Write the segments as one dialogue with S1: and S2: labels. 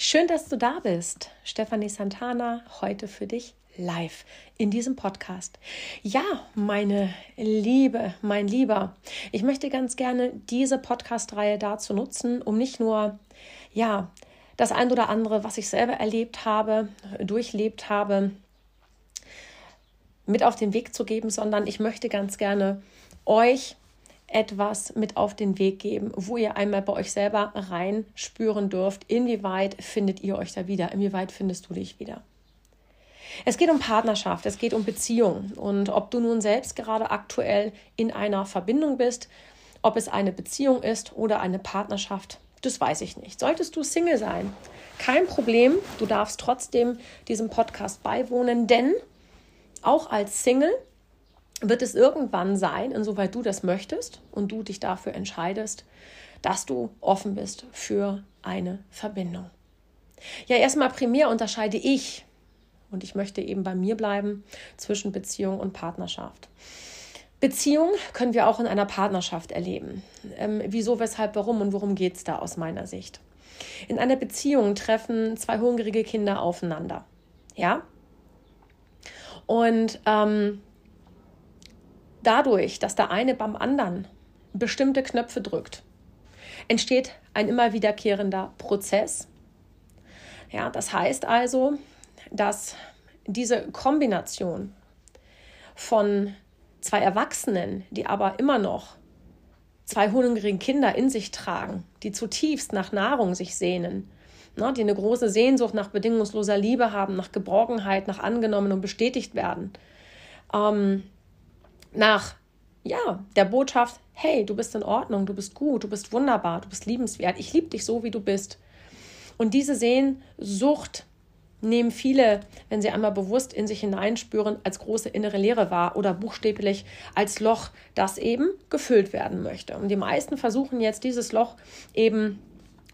S1: Schön, dass du da bist. Stefanie Santana, heute für dich live in diesem Podcast. Ja, meine Liebe, mein Lieber, ich möchte ganz gerne diese Podcast-Reihe dazu nutzen, um nicht nur, ja, das ein oder andere, was ich selber erlebt habe, durchlebt habe, mit auf den Weg zu geben, sondern ich möchte ganz gerne euch etwas mit auf den Weg geben, wo ihr einmal bei euch selber reinspüren dürft, inwieweit findet ihr euch da wieder, inwieweit findest du dich wieder. Es geht um Partnerschaft, es geht um Beziehung und ob du nun selbst gerade aktuell in einer Verbindung bist, ob es eine Beziehung ist oder eine Partnerschaft, das weiß ich nicht. Solltest du Single sein, kein Problem, du darfst trotzdem diesem Podcast beiwohnen, denn auch als Single wird es irgendwann sein, insoweit du das möchtest und du dich dafür entscheidest, dass du offen bist für eine Verbindung. Ja, erstmal primär unterscheide ich, und ich möchte eben bei mir bleiben, zwischen Beziehung und Partnerschaft. Beziehung können wir auch in einer Partnerschaft erleben. Ähm, wieso, weshalb, warum und worum geht es da aus meiner Sicht? In einer Beziehung treffen zwei hungrige Kinder aufeinander. Ja? Und ähm, Dadurch, dass der eine beim anderen bestimmte Knöpfe drückt, entsteht ein immer wiederkehrender Prozess. Ja, das heißt also, dass diese Kombination von zwei Erwachsenen, die aber immer noch zwei hungrigen Kinder in sich tragen, die zutiefst nach Nahrung sich sehnen, ne, die eine große Sehnsucht nach bedingungsloser Liebe haben, nach Geborgenheit, nach angenommen und bestätigt werden, ähm, nach ja, der Botschaft, hey, du bist in Ordnung, du bist gut, du bist wunderbar, du bist liebenswert, ich liebe dich so, wie du bist. Und diese Sehnsucht nehmen viele, wenn sie einmal bewusst in sich hineinspüren, als große innere Leere wahr oder buchstäblich als Loch, das eben gefüllt werden möchte. Und die meisten versuchen jetzt dieses Loch eben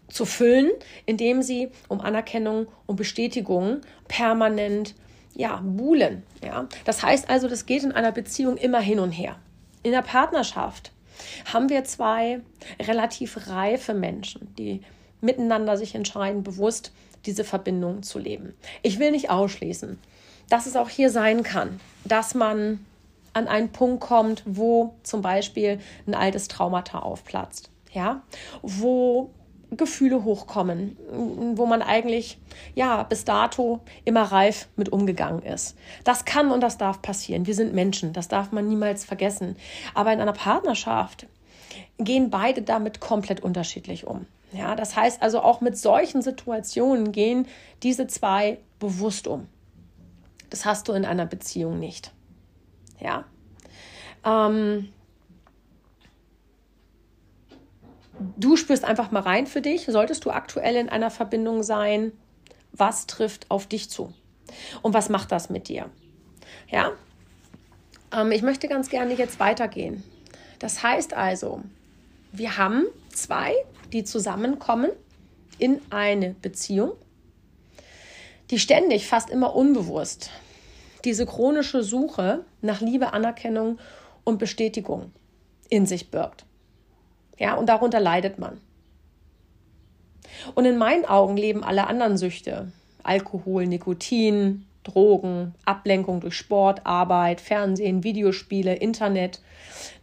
S1: zu füllen, indem sie um Anerkennung und Bestätigung permanent ja, buhlen. Ja? Das heißt also, das geht in einer Beziehung immer hin und her. In der Partnerschaft haben wir zwei relativ reife Menschen, die miteinander sich entscheiden, bewusst diese Verbindung zu leben. Ich will nicht ausschließen, dass es auch hier sein kann, dass man an einen Punkt kommt, wo zum Beispiel ein altes Traumata aufplatzt, ja, wo Gefühle hochkommen, wo man eigentlich ja bis dato immer reif mit umgegangen ist. Das kann und das darf passieren. Wir sind Menschen, das darf man niemals vergessen. Aber in einer Partnerschaft gehen beide damit komplett unterschiedlich um. Ja, das heißt also auch mit solchen Situationen gehen diese zwei bewusst um. Das hast du in einer Beziehung nicht. Ja. Ähm, du spürst einfach mal rein für dich. Solltest du aktuell in einer Verbindung sein, was trifft auf dich zu? Und was macht das mit dir? Ja, ähm, ich möchte ganz gerne jetzt weitergehen. Das heißt also, wir haben zwei, die zusammenkommen in eine Beziehung, die ständig, fast immer unbewusst, diese chronische Suche nach Liebe, Anerkennung und Bestätigung in sich birgt. Ja, und darunter leidet man. Und in meinen Augen leben alle anderen Süchte, Alkohol, Nikotin, Drogen, Ablenkung durch Sport, Arbeit, Fernsehen, Videospiele, Internet,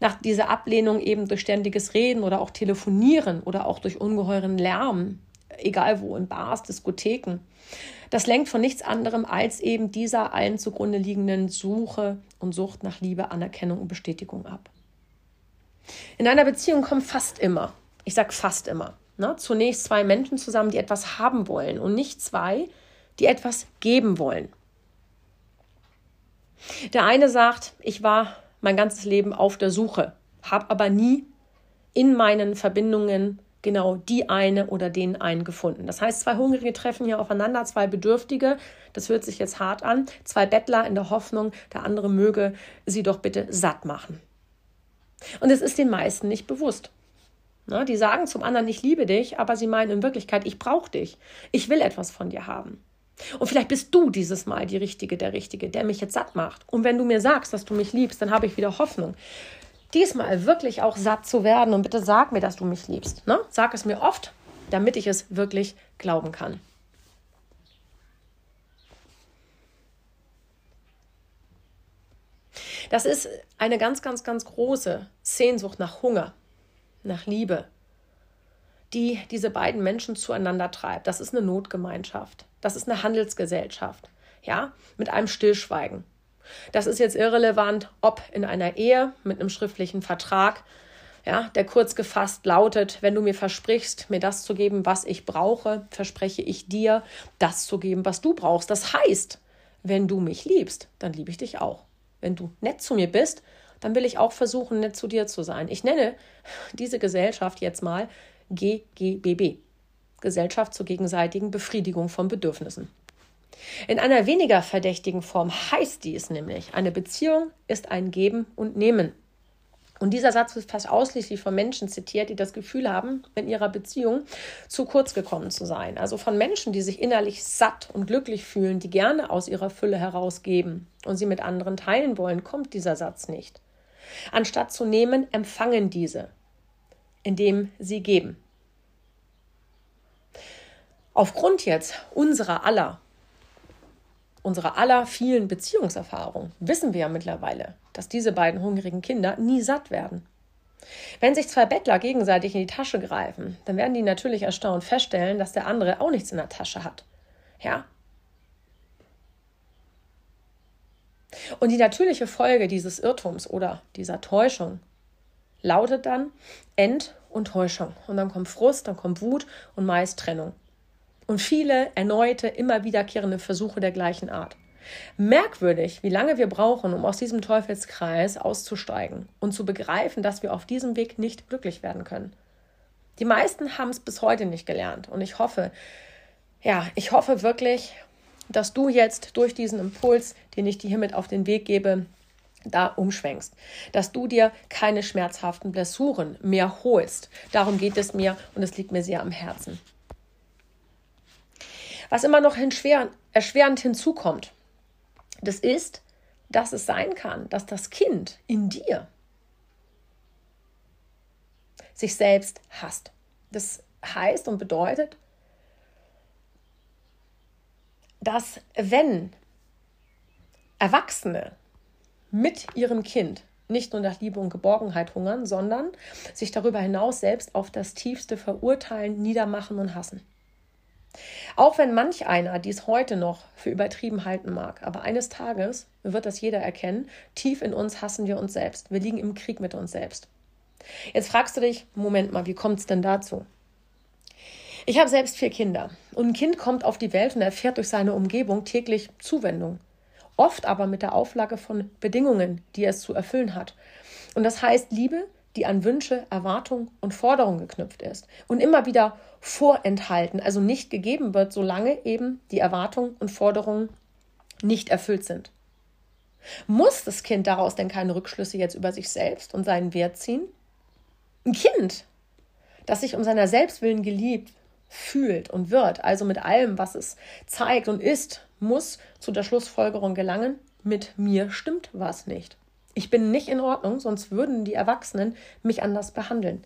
S1: nach dieser Ablehnung eben durch ständiges Reden oder auch Telefonieren oder auch durch ungeheuren Lärm, egal wo, in Bars, Diskotheken. Das lenkt von nichts anderem als eben dieser allen zugrunde liegenden Suche und Sucht nach Liebe, Anerkennung und Bestätigung ab. In einer Beziehung kommen fast immer, ich sage fast immer, ne, zunächst zwei Menschen zusammen, die etwas haben wollen und nicht zwei, die etwas geben wollen. Der eine sagt, ich war mein ganzes Leben auf der Suche, habe aber nie in meinen Verbindungen genau die eine oder den einen gefunden. Das heißt, zwei Hungrige treffen hier aufeinander, zwei Bedürftige, das hört sich jetzt hart an, zwei Bettler in der Hoffnung, der andere möge sie doch bitte satt machen. Und es ist den meisten nicht bewusst. Na, die sagen zum anderen, ich liebe dich, aber sie meinen in Wirklichkeit, ich brauche dich. Ich will etwas von dir haben. Und vielleicht bist du dieses Mal die Richtige, der Richtige, der mich jetzt satt macht. Und wenn du mir sagst, dass du mich liebst, dann habe ich wieder Hoffnung. Diesmal wirklich auch satt zu werden und bitte sag mir, dass du mich liebst. Ne? Sag es mir oft, damit ich es wirklich glauben kann. Das ist eine ganz, ganz, ganz große Sehnsucht nach Hunger, nach Liebe, die diese beiden Menschen zueinander treibt. Das ist eine Notgemeinschaft. Das ist eine Handelsgesellschaft. Ja, mit einem Stillschweigen. Das ist jetzt irrelevant, ob in einer Ehe mit einem schriftlichen Vertrag, ja, der kurz gefasst lautet, wenn du mir versprichst, mir das zu geben, was ich brauche, verspreche ich dir, das zu geben, was du brauchst. Das heißt, wenn du mich liebst, dann liebe ich dich auch. Wenn du nett zu mir bist, dann will ich auch versuchen, nett zu dir zu sein. Ich nenne diese Gesellschaft jetzt mal GGBB. Gesellschaft zur gegenseitigen Befriedigung von Bedürfnissen. In einer weniger verdächtigen Form heißt dies nämlich, eine Beziehung ist ein Geben und Nehmen. Und dieser Satz wird fast ausschließlich von Menschen zitiert, die das Gefühl haben, in ihrer Beziehung zu kurz gekommen zu sein. Also von Menschen, die sich innerlich satt und glücklich fühlen, die gerne aus ihrer Fülle herausgeben und sie mit anderen teilen wollen, kommt dieser Satz nicht. Anstatt zu nehmen, empfangen diese, indem sie geben. Aufgrund jetzt unserer aller unserer aller vielen Beziehungserfahrung wissen wir ja mittlerweile, dass diese beiden hungrigen Kinder nie satt werden. Wenn sich zwei Bettler gegenseitig in die Tasche greifen, dann werden die natürlich erstaunt feststellen, dass der andere auch nichts in der Tasche hat. Ja? Und die natürliche Folge dieses Irrtums oder dieser Täuschung lautet dann Ent- und Täuschung. Und dann kommt Frust, dann kommt Wut und meist Trennung und viele erneute, immer wiederkehrende Versuche der gleichen Art. Merkwürdig, wie lange wir brauchen, um aus diesem Teufelskreis auszusteigen und zu begreifen, dass wir auf diesem Weg nicht glücklich werden können. Die meisten haben es bis heute nicht gelernt und ich hoffe, ja, ich hoffe wirklich, dass du jetzt durch diesen Impuls, den ich dir hiermit auf den Weg gebe, da umschwenkst, dass du dir keine schmerzhaften Blessuren mehr holst. Darum geht es mir und es liegt mir sehr am Herzen. Was immer noch erschwerend hinzukommt, das ist, dass es sein kann, dass das Kind in dir sich selbst hasst. Das heißt und bedeutet, dass wenn Erwachsene mit ihrem Kind nicht nur nach Liebe und Geborgenheit hungern, sondern sich darüber hinaus selbst auf das Tiefste verurteilen, niedermachen und hassen. Auch wenn manch einer dies heute noch für übertrieben halten mag, aber eines Tages wird das jeder erkennen, tief in uns hassen wir uns selbst. Wir liegen im Krieg mit uns selbst. Jetzt fragst du dich, Moment mal, wie kommt es denn dazu? Ich habe selbst vier Kinder und ein Kind kommt auf die Welt und erfährt durch seine Umgebung täglich Zuwendung. Oft aber mit der Auflage von Bedingungen, die es zu erfüllen hat. Und das heißt Liebe, die an Wünsche, Erwartungen und Forderungen geknüpft ist und immer wieder vorenthalten, also nicht gegeben wird, solange eben die Erwartungen und Forderungen nicht erfüllt sind. Muss das Kind daraus denn keine Rückschlüsse jetzt über sich selbst und seinen Wert ziehen? Ein Kind, das sich um seiner Selbstwillen geliebt fühlt und wird, also mit allem, was es zeigt und ist, muss zu der Schlussfolgerung gelangen, mit mir stimmt was nicht. Ich bin nicht in Ordnung, sonst würden die Erwachsenen mich anders behandeln.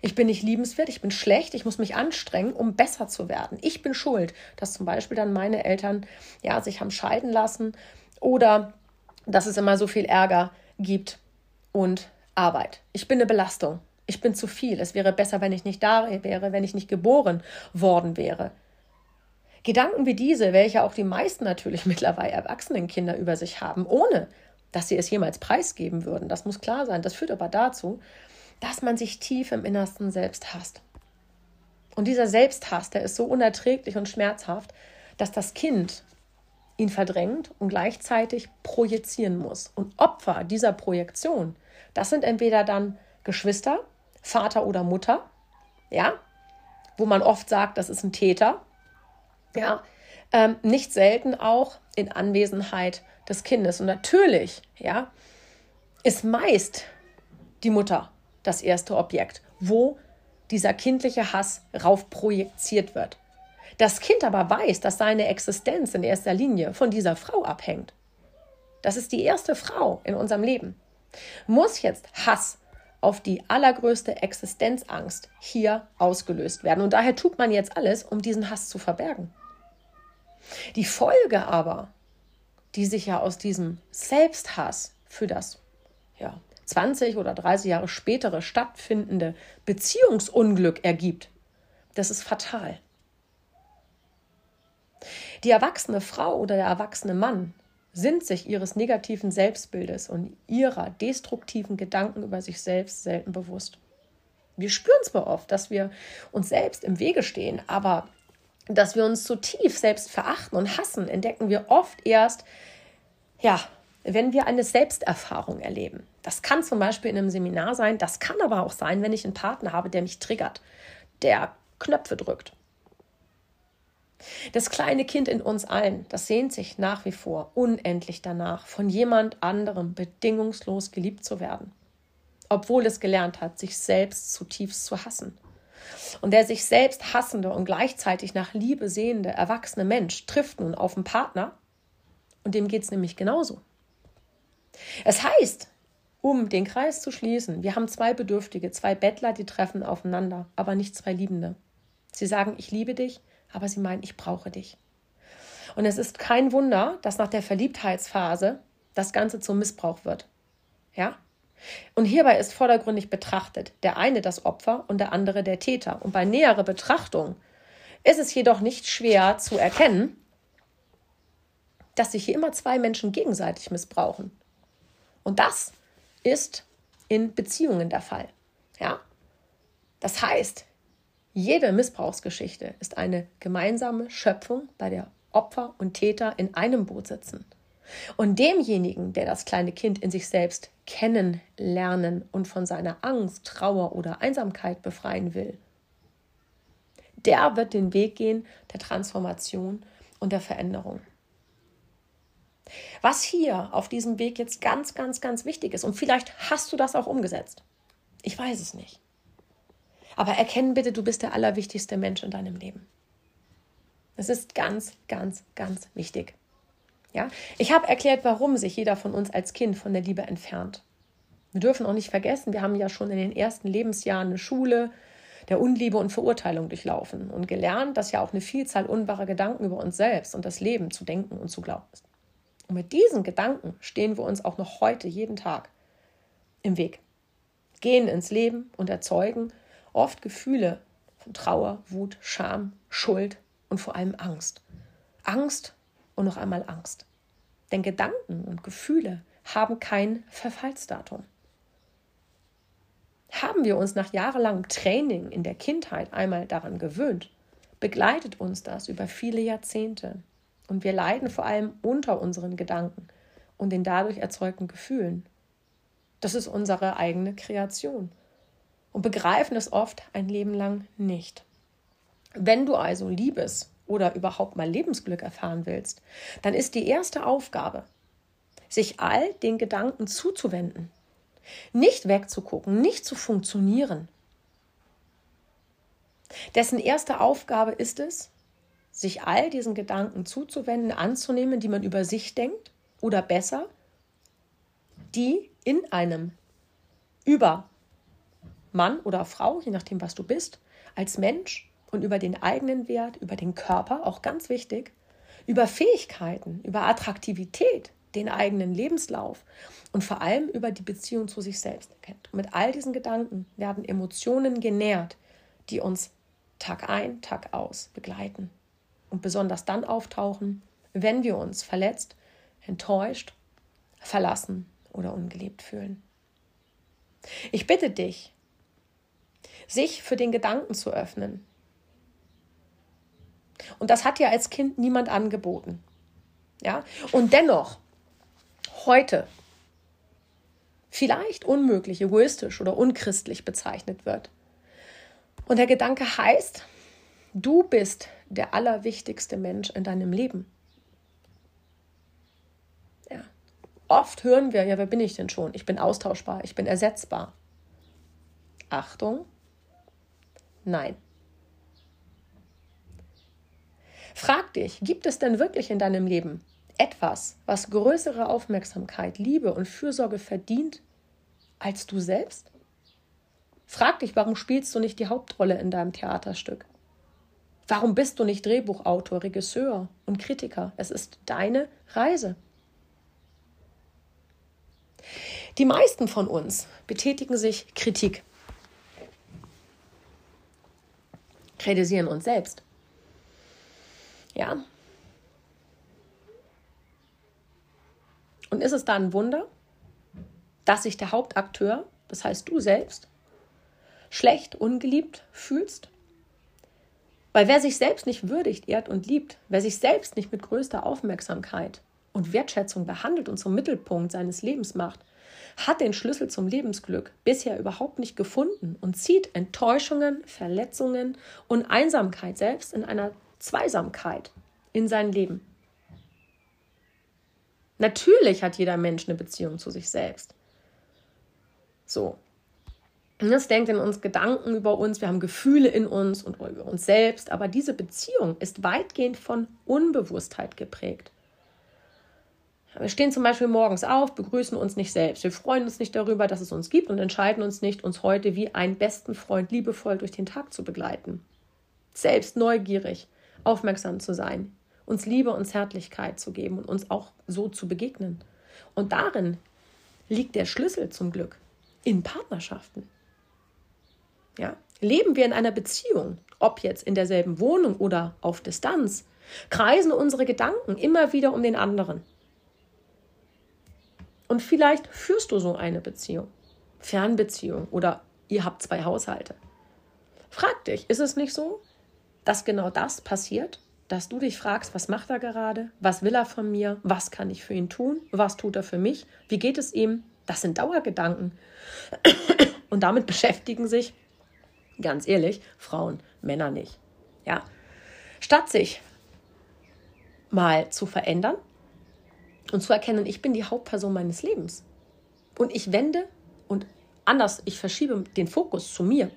S1: Ich bin nicht liebenswert, ich bin schlecht, ich muss mich anstrengen, um besser zu werden. Ich bin schuld, dass zum Beispiel dann meine Eltern ja, sich haben scheiden lassen oder dass es immer so viel Ärger gibt und Arbeit. Ich bin eine Belastung. Ich bin zu viel. Es wäre besser, wenn ich nicht da wäre, wenn ich nicht geboren worden wäre. Gedanken wie diese, welche auch die meisten natürlich mittlerweile erwachsenen Kinder über sich haben, ohne dass sie es jemals preisgeben würden. Das muss klar sein. Das führt aber dazu, dass man sich tief im Innersten selbst hasst. Und dieser Selbsthass, der ist so unerträglich und schmerzhaft, dass das Kind ihn verdrängt und gleichzeitig projizieren muss. Und Opfer dieser Projektion, das sind entweder dann Geschwister, Vater oder Mutter, ja, wo man oft sagt, das ist ein Täter, ja, ähm, nicht selten auch in Anwesenheit des Kindes. Und natürlich, ja, ist meist die Mutter das erste Objekt, wo dieser kindliche Hass rauf projiziert wird. Das Kind aber weiß, dass seine Existenz in erster Linie von dieser Frau abhängt. Das ist die erste Frau in unserem Leben. Muss jetzt Hass auf die allergrößte Existenzangst hier ausgelöst werden. Und daher tut man jetzt alles, um diesen Hass zu verbergen. Die Folge aber die sich ja aus diesem Selbsthass für das ja, 20 oder 30 Jahre spätere stattfindende Beziehungsunglück ergibt, das ist fatal. Die erwachsene Frau oder der erwachsene Mann sind sich ihres negativen Selbstbildes und ihrer destruktiven Gedanken über sich selbst selten bewusst. Wir spüren zwar oft, dass wir uns selbst im Wege stehen, aber dass wir uns zutiefst selbst verachten und hassen, entdecken wir oft erst, ja, wenn wir eine Selbsterfahrung erleben. Das kann zum Beispiel in einem Seminar sein, das kann aber auch sein, wenn ich einen Partner habe, der mich triggert, der Knöpfe drückt. Das kleine Kind in uns allen, das sehnt sich nach wie vor unendlich danach, von jemand anderem bedingungslos geliebt zu werden, obwohl es gelernt hat, sich selbst zutiefst zu hassen. Und der sich selbst hassende und gleichzeitig nach Liebe sehende erwachsene Mensch trifft nun auf einen Partner und dem geht es nämlich genauso. Es heißt, um den Kreis zu schließen, wir haben zwei Bedürftige, zwei Bettler, die treffen aufeinander, aber nicht zwei Liebende. Sie sagen, ich liebe dich, aber sie meinen, ich brauche dich. Und es ist kein Wunder, dass nach der Verliebtheitsphase das Ganze zum Missbrauch wird. Ja? Und hierbei ist vordergründig betrachtet der eine das Opfer und der andere der Täter. Und bei näherer Betrachtung ist es jedoch nicht schwer zu erkennen, dass sich hier immer zwei Menschen gegenseitig missbrauchen. Und das ist in Beziehungen der Fall. Ja? Das heißt, jede Missbrauchsgeschichte ist eine gemeinsame Schöpfung, bei der Opfer und Täter in einem Boot sitzen. Und demjenigen, der das kleine Kind in sich selbst kennenlernen und von seiner Angst, Trauer oder Einsamkeit befreien will, der wird den Weg gehen der Transformation und der Veränderung. Was hier auf diesem Weg jetzt ganz, ganz, ganz wichtig ist, und vielleicht hast du das auch umgesetzt. Ich weiß es nicht. Aber erkennen bitte, du bist der allerwichtigste Mensch in deinem Leben. Das ist ganz, ganz, ganz wichtig. Ja? Ich habe erklärt, warum sich jeder von uns als Kind von der Liebe entfernt. Wir dürfen auch nicht vergessen, wir haben ja schon in den ersten Lebensjahren eine Schule der Unliebe und Verurteilung durchlaufen und gelernt, dass ja auch eine Vielzahl unwahrer Gedanken über uns selbst und das Leben zu denken und zu glauben ist. Und mit diesen Gedanken stehen wir uns auch noch heute jeden Tag im Weg, gehen ins Leben und erzeugen oft Gefühle von Trauer, Wut, Scham, Schuld und vor allem Angst. Angst und noch einmal Angst. Denn Gedanken und Gefühle haben kein Verfallsdatum. Haben wir uns nach jahrelangem Training in der Kindheit einmal daran gewöhnt, begleitet uns das über viele Jahrzehnte. Und wir leiden vor allem unter unseren Gedanken und den dadurch erzeugten Gefühlen. Das ist unsere eigene Kreation. Und begreifen es oft ein Leben lang nicht. Wenn du also Liebes oder überhaupt mal Lebensglück erfahren willst, dann ist die erste Aufgabe, sich all den Gedanken zuzuwenden, nicht wegzugucken, nicht zu funktionieren. Dessen erste Aufgabe ist es, sich all diesen Gedanken zuzuwenden, anzunehmen, die man über sich denkt oder besser, die in einem über Mann oder Frau, je nachdem, was du bist, als Mensch und über den eigenen Wert, über den Körper, auch ganz wichtig, über Fähigkeiten, über Attraktivität, den eigenen Lebenslauf und vor allem über die Beziehung zu sich selbst erkennt. Und mit all diesen Gedanken werden Emotionen genährt, die uns Tag ein, Tag aus begleiten und besonders dann auftauchen, wenn wir uns verletzt, enttäuscht, verlassen oder ungeliebt fühlen. Ich bitte dich, sich für den Gedanken zu öffnen, und das hat ja als Kind niemand angeboten. Ja? Und dennoch, heute, vielleicht unmöglich, egoistisch oder unchristlich bezeichnet wird. Und der Gedanke heißt, du bist der allerwichtigste Mensch in deinem Leben. Ja. Oft hören wir, ja, wer bin ich denn schon? Ich bin austauschbar, ich bin ersetzbar. Achtung, nein. Frag dich, gibt es denn wirklich in deinem Leben etwas, was größere Aufmerksamkeit, Liebe und Fürsorge verdient als du selbst? Frag dich, warum spielst du nicht die Hauptrolle in deinem Theaterstück? Warum bist du nicht Drehbuchautor, Regisseur und Kritiker? Es ist deine Reise. Die meisten von uns betätigen sich Kritik, kritisieren uns selbst. Ja. Und ist es da ein Wunder, dass sich der Hauptakteur, das heißt du selbst, schlecht, ungeliebt fühlst? Weil wer sich selbst nicht würdigt, ehrt und liebt, wer sich selbst nicht mit größter Aufmerksamkeit und Wertschätzung behandelt und zum Mittelpunkt seines Lebens macht, hat den Schlüssel zum Lebensglück bisher überhaupt nicht gefunden und zieht Enttäuschungen, Verletzungen und Einsamkeit selbst in einer Zweisamkeit in sein Leben. Natürlich hat jeder Mensch eine Beziehung zu sich selbst. So, es denkt in uns Gedanken über uns, wir haben Gefühle in uns und über uns selbst, aber diese Beziehung ist weitgehend von Unbewusstheit geprägt. Wir stehen zum Beispiel morgens auf, begrüßen uns nicht selbst. Wir freuen uns nicht darüber, dass es uns gibt und entscheiden uns nicht, uns heute wie einen besten Freund liebevoll durch den Tag zu begleiten. Selbst neugierig, aufmerksam zu sein, uns Liebe und Zärtlichkeit zu geben und uns auch so zu begegnen. Und darin liegt der Schlüssel zum Glück in Partnerschaften. Ja? Leben wir in einer Beziehung, ob jetzt in derselben Wohnung oder auf Distanz, kreisen unsere Gedanken immer wieder um den anderen. Und vielleicht führst du so eine Beziehung, Fernbeziehung oder ihr habt zwei Haushalte. Frag dich, ist es nicht so, dass genau das passiert? Dass du dich fragst, was macht er gerade? Was will er von mir? Was kann ich für ihn tun? Was tut er für mich? Wie geht es ihm? Das sind Dauergedanken. Und damit beschäftigen sich Ganz ehrlich, Frauen, Männer nicht. Ja. Statt sich mal zu verändern und zu erkennen, ich bin die Hauptperson meines Lebens. Und ich wende und anders, ich verschiebe den Fokus zu mir.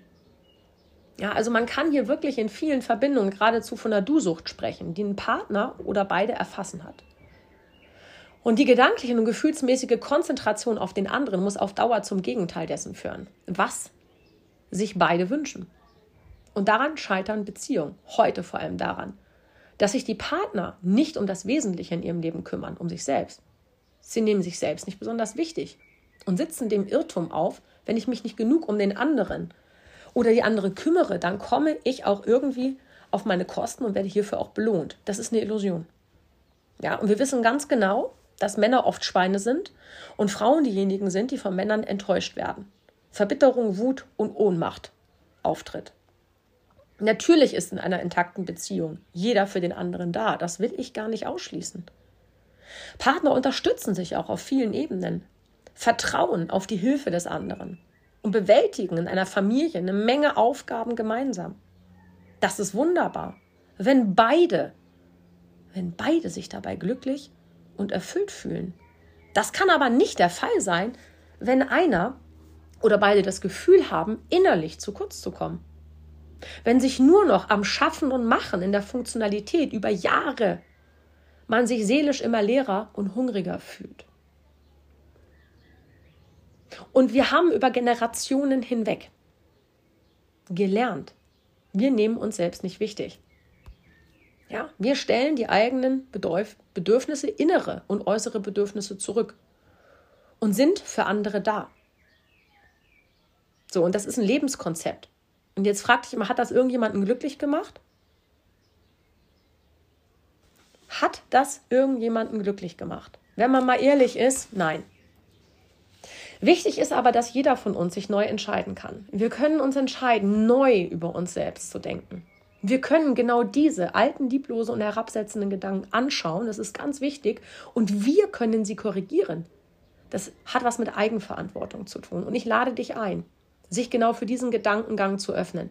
S1: Ja, also man kann hier wirklich in vielen Verbindungen geradezu von der Du-Sucht sprechen, die ein Partner oder beide erfassen hat. Und die gedankliche und gefühlsmäßige Konzentration auf den anderen muss auf Dauer zum Gegenteil dessen führen. Was sich beide wünschen. Und daran scheitern Beziehungen, heute vor allem daran, dass sich die Partner nicht um das Wesentliche in ihrem Leben kümmern, um sich selbst. Sie nehmen sich selbst nicht besonders wichtig und sitzen dem Irrtum auf, wenn ich mich nicht genug um den anderen oder die andere kümmere, dann komme ich auch irgendwie auf meine Kosten und werde hierfür auch belohnt. Das ist eine Illusion. Ja, und wir wissen ganz genau, dass Männer oft Schweine sind und Frauen diejenigen sind, die von Männern enttäuscht werden. Verbitterung, Wut und Ohnmacht auftritt. Natürlich ist in einer intakten Beziehung jeder für den anderen da. Das will ich gar nicht ausschließen. Partner unterstützen sich auch auf vielen Ebenen, vertrauen auf die Hilfe des anderen und bewältigen in einer Familie eine Menge Aufgaben gemeinsam. Das ist wunderbar, wenn beide, wenn beide sich dabei glücklich und erfüllt fühlen. Das kann aber nicht der Fall sein, wenn einer oder beide das Gefühl haben, innerlich zu kurz zu kommen. Wenn sich nur noch am Schaffen und Machen in der Funktionalität über Jahre man sich seelisch immer leerer und hungriger fühlt. Und wir haben über Generationen hinweg gelernt, wir nehmen uns selbst nicht wichtig. Ja, wir stellen die eigenen Bedürfnisse, innere und äußere Bedürfnisse zurück und sind für andere da. So, und das ist ein Lebenskonzept. Und jetzt frag dich immer, hat das irgendjemanden glücklich gemacht? Hat das irgendjemanden glücklich gemacht? Wenn man mal ehrlich ist, nein. Wichtig ist aber, dass jeder von uns sich neu entscheiden kann. Wir können uns entscheiden, neu über uns selbst zu denken. Wir können genau diese alten, lieblose und herabsetzenden Gedanken anschauen. Das ist ganz wichtig. Und wir können sie korrigieren. Das hat was mit Eigenverantwortung zu tun. Und ich lade dich ein sich genau für diesen Gedankengang zu öffnen.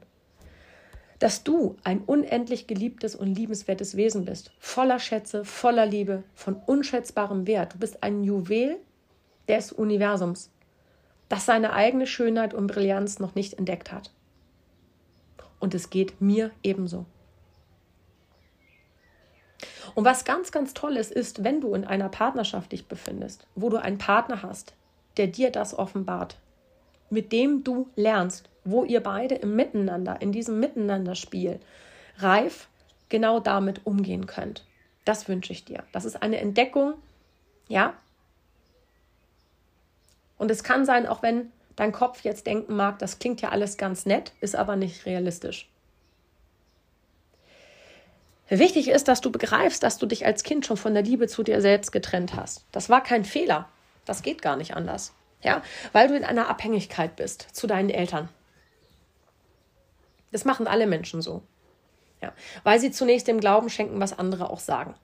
S1: Dass du ein unendlich geliebtes und liebenswertes Wesen bist, voller Schätze, voller Liebe, von unschätzbarem Wert. Du bist ein Juwel des Universums, das seine eigene Schönheit und Brillanz noch nicht entdeckt hat. Und es geht mir ebenso. Und was ganz, ganz toll ist, ist, wenn du in einer Partnerschaft dich befindest, wo du einen Partner hast, der dir das offenbart, mit dem du lernst, wo ihr beide im Miteinander, in diesem Miteinanderspiel reif genau damit umgehen könnt. Das wünsche ich dir. Das ist eine Entdeckung, ja, Und es kann sein, auch wenn dein Kopf jetzt denken mag, das klingt ja alles ganz nett, ist aber nicht realistisch. Wichtig ist, dass du begreifst, dass du dich als Kind schon von der Liebe zu dir selbst getrennt hast. Das war kein Fehler. Das geht gar nicht anders. Ja, weil du in einer Abhängigkeit bist zu deinen Eltern. Das machen alle Menschen so. Ja, weil sie zunächst dem Glauben schenken, was andere auch sagen.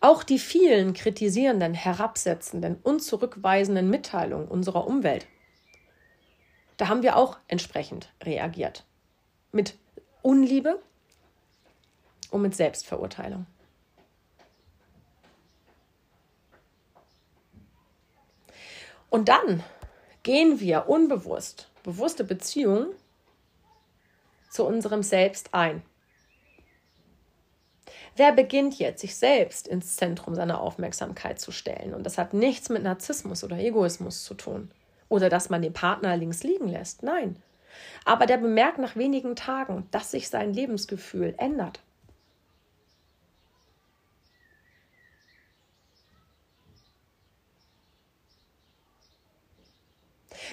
S1: Auch die vielen kritisierenden, herabsetzenden und zurückweisenden Mitteilungen unserer Umwelt, da haben wir auch entsprechend reagiert. Mit Unliebe und mit Selbstverurteilung. Und dann gehen wir unbewusst, bewusste Beziehungen zu unserem Selbst ein. Wer beginnt jetzt, sich selbst ins Zentrum seiner Aufmerksamkeit zu stellen? Und das hat nichts mit Narzissmus oder Egoismus zu tun. Oder dass man den Partner links liegen lässt. Nein. Aber der bemerkt nach wenigen Tagen, dass sich sein Lebensgefühl ändert.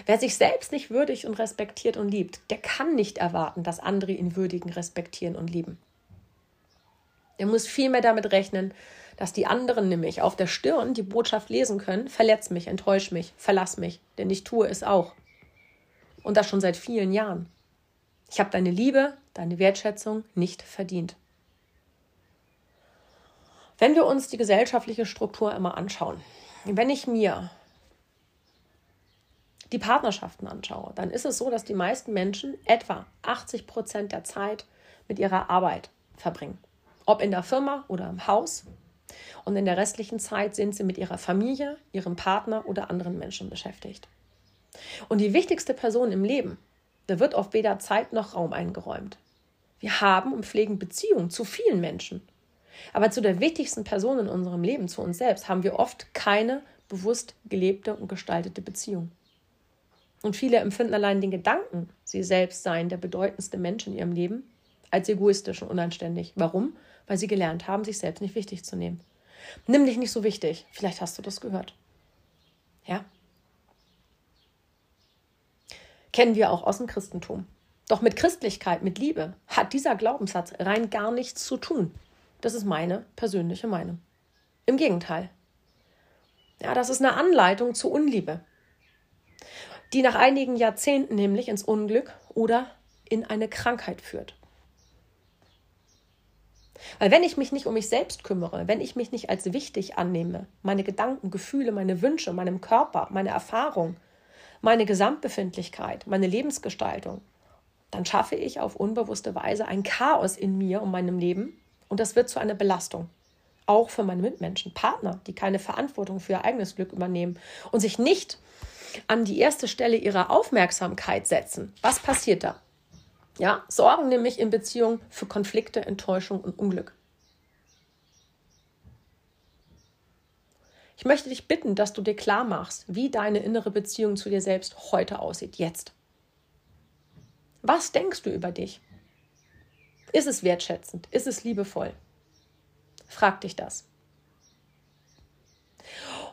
S1: Wer sich selbst nicht würdig und respektiert und liebt, der kann nicht erwarten, dass andere ihn würdigen, respektieren und lieben. Er muss vielmehr damit rechnen, dass die anderen nämlich auf der Stirn die Botschaft lesen können, verletz mich, enttäusch mich, verlass mich, denn ich tue es auch. Und das schon seit vielen Jahren. Ich habe deine Liebe, deine Wertschätzung nicht verdient. Wenn wir uns die gesellschaftliche Struktur immer anschauen, wenn ich mir die Partnerschaften anschaue, dann ist es so, dass die meisten Menschen etwa 80 Prozent der Zeit mit ihrer Arbeit verbringen ob in der Firma oder im Haus. Und in der restlichen Zeit sind sie mit ihrer Familie, ihrem Partner oder anderen Menschen beschäftigt. Und die wichtigste Person im Leben, da wird oft weder Zeit noch Raum eingeräumt. Wir haben und pflegen Beziehungen zu vielen Menschen. Aber zu der wichtigsten Person in unserem Leben, zu uns selbst, haben wir oft keine bewusst gelebte und gestaltete Beziehung. Und viele empfinden allein den Gedanken, sie selbst seien der bedeutendste Mensch in ihrem Leben, als egoistisch und unanständig. Warum? Weil sie gelernt haben, sich selbst nicht wichtig zu nehmen. Nimm dich nicht so wichtig. Vielleicht hast du das gehört. Ja? Kennen wir auch aus dem Christentum. Doch mit Christlichkeit, mit Liebe hat dieser Glaubenssatz rein gar nichts zu tun. Das ist meine persönliche Meinung. Im Gegenteil. Ja, das ist eine Anleitung zur Unliebe, die nach einigen Jahrzehnten nämlich ins Unglück oder in eine Krankheit führt. Weil wenn ich mich nicht um mich selbst kümmere, wenn ich mich nicht als wichtig annehme, meine Gedanken, Gefühle, meine Wünsche, meinem Körper, meine Erfahrung, meine Gesamtbefindlichkeit, meine Lebensgestaltung, dann schaffe ich auf unbewusste Weise ein Chaos in mir und meinem Leben und das wird zu einer Belastung. Auch für meine Mitmenschen, Partner, die keine Verantwortung für ihr eigenes Glück übernehmen und sich nicht an die erste Stelle ihrer Aufmerksamkeit setzen. Was passiert da? Ja, sorgen nämlich in Beziehungen für Konflikte, Enttäuschung und Unglück. Ich möchte dich bitten, dass du dir klar machst, wie deine innere Beziehung zu dir selbst heute aussieht, jetzt. Was denkst du über dich? Ist es wertschätzend? Ist es liebevoll? Frag dich das.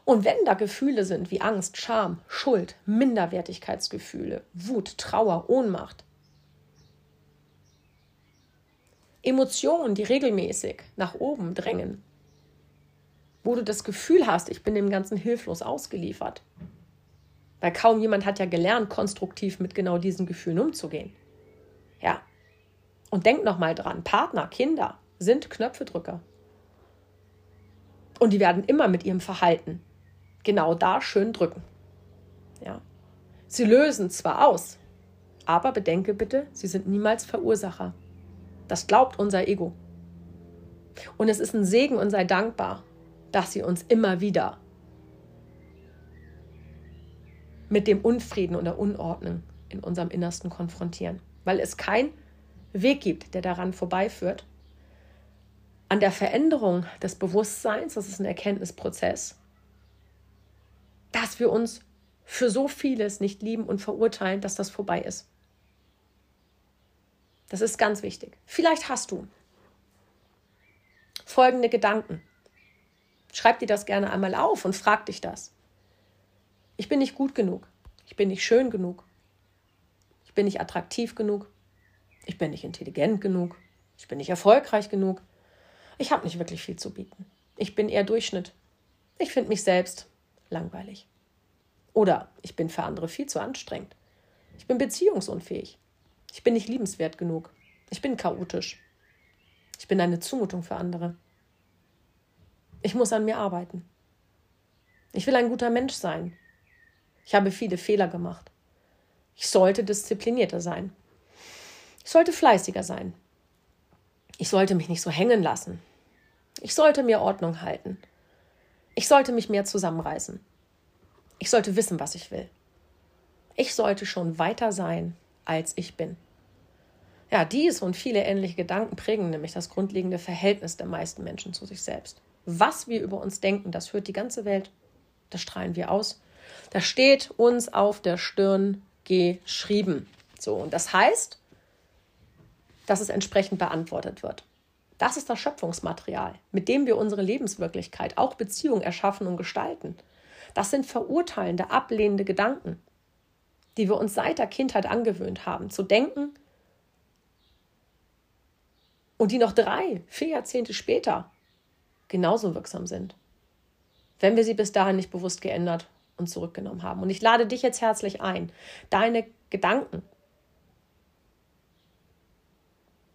S1: Und wenn da Gefühle sind wie Angst, Scham, Schuld, Minderwertigkeitsgefühle, Wut, Trauer, Ohnmacht, Emotionen, die regelmäßig nach oben drängen, wo du das Gefühl hast, ich bin dem Ganzen hilflos ausgeliefert. Weil kaum jemand hat ja gelernt, konstruktiv mit genau diesen Gefühlen umzugehen. Ja. Und denk nochmal dran, Partner, Kinder sind Knöpfedrücker. Und die werden immer mit ihrem Verhalten genau da schön drücken. Ja. Sie lösen zwar aus, aber bedenke bitte, sie sind niemals Verursacher. Das glaubt unser Ego. Und es ist ein Segen und sei dankbar, dass sie uns immer wieder mit dem Unfrieden und der Unordnung in unserem Innersten konfrontieren, weil es keinen Weg gibt, der daran vorbeiführt. An der Veränderung des Bewusstseins, das ist ein Erkenntnisprozess, dass wir uns für so vieles nicht lieben und verurteilen, dass das vorbei ist. Das ist ganz wichtig. Vielleicht hast du folgende Gedanken. Schreib dir das gerne einmal auf und frag dich das. Ich bin nicht gut genug. Ich bin nicht schön genug. Ich bin nicht attraktiv genug. Ich bin nicht intelligent genug. Ich bin nicht erfolgreich genug. Ich habe nicht wirklich viel zu bieten. Ich bin eher Durchschnitt. Ich finde mich selbst langweilig. Oder ich bin für andere viel zu anstrengend. Ich bin beziehungsunfähig. Ich bin nicht liebenswert genug. Ich bin chaotisch. Ich bin eine Zumutung für andere. Ich muss an mir arbeiten. Ich will ein guter Mensch sein. Ich habe viele Fehler gemacht. Ich sollte disziplinierter sein. Ich sollte fleißiger sein. Ich sollte mich nicht so hängen lassen. Ich sollte mir Ordnung halten. Ich sollte mich mehr zusammenreißen. Ich sollte wissen, was ich will. Ich sollte schon weiter sein, als ich bin. Ja, dies und viele ähnliche Gedanken prägen nämlich das grundlegende Verhältnis der meisten Menschen zu sich selbst. Was wir über uns denken, das hört die ganze Welt. Das strahlen wir aus. Das steht uns auf der Stirn geschrieben. So, und das heißt, dass es entsprechend beantwortet wird. Das ist das Schöpfungsmaterial, mit dem wir unsere Lebenswirklichkeit, auch Beziehungen erschaffen und gestalten. Das sind verurteilende, ablehnende Gedanken, die wir uns seit der Kindheit angewöhnt haben, zu denken und die noch drei, vier Jahrzehnte später genauso wirksam sind, wenn wir sie bis dahin nicht bewusst geändert und zurückgenommen haben. Und ich lade dich jetzt herzlich ein, deine Gedanken,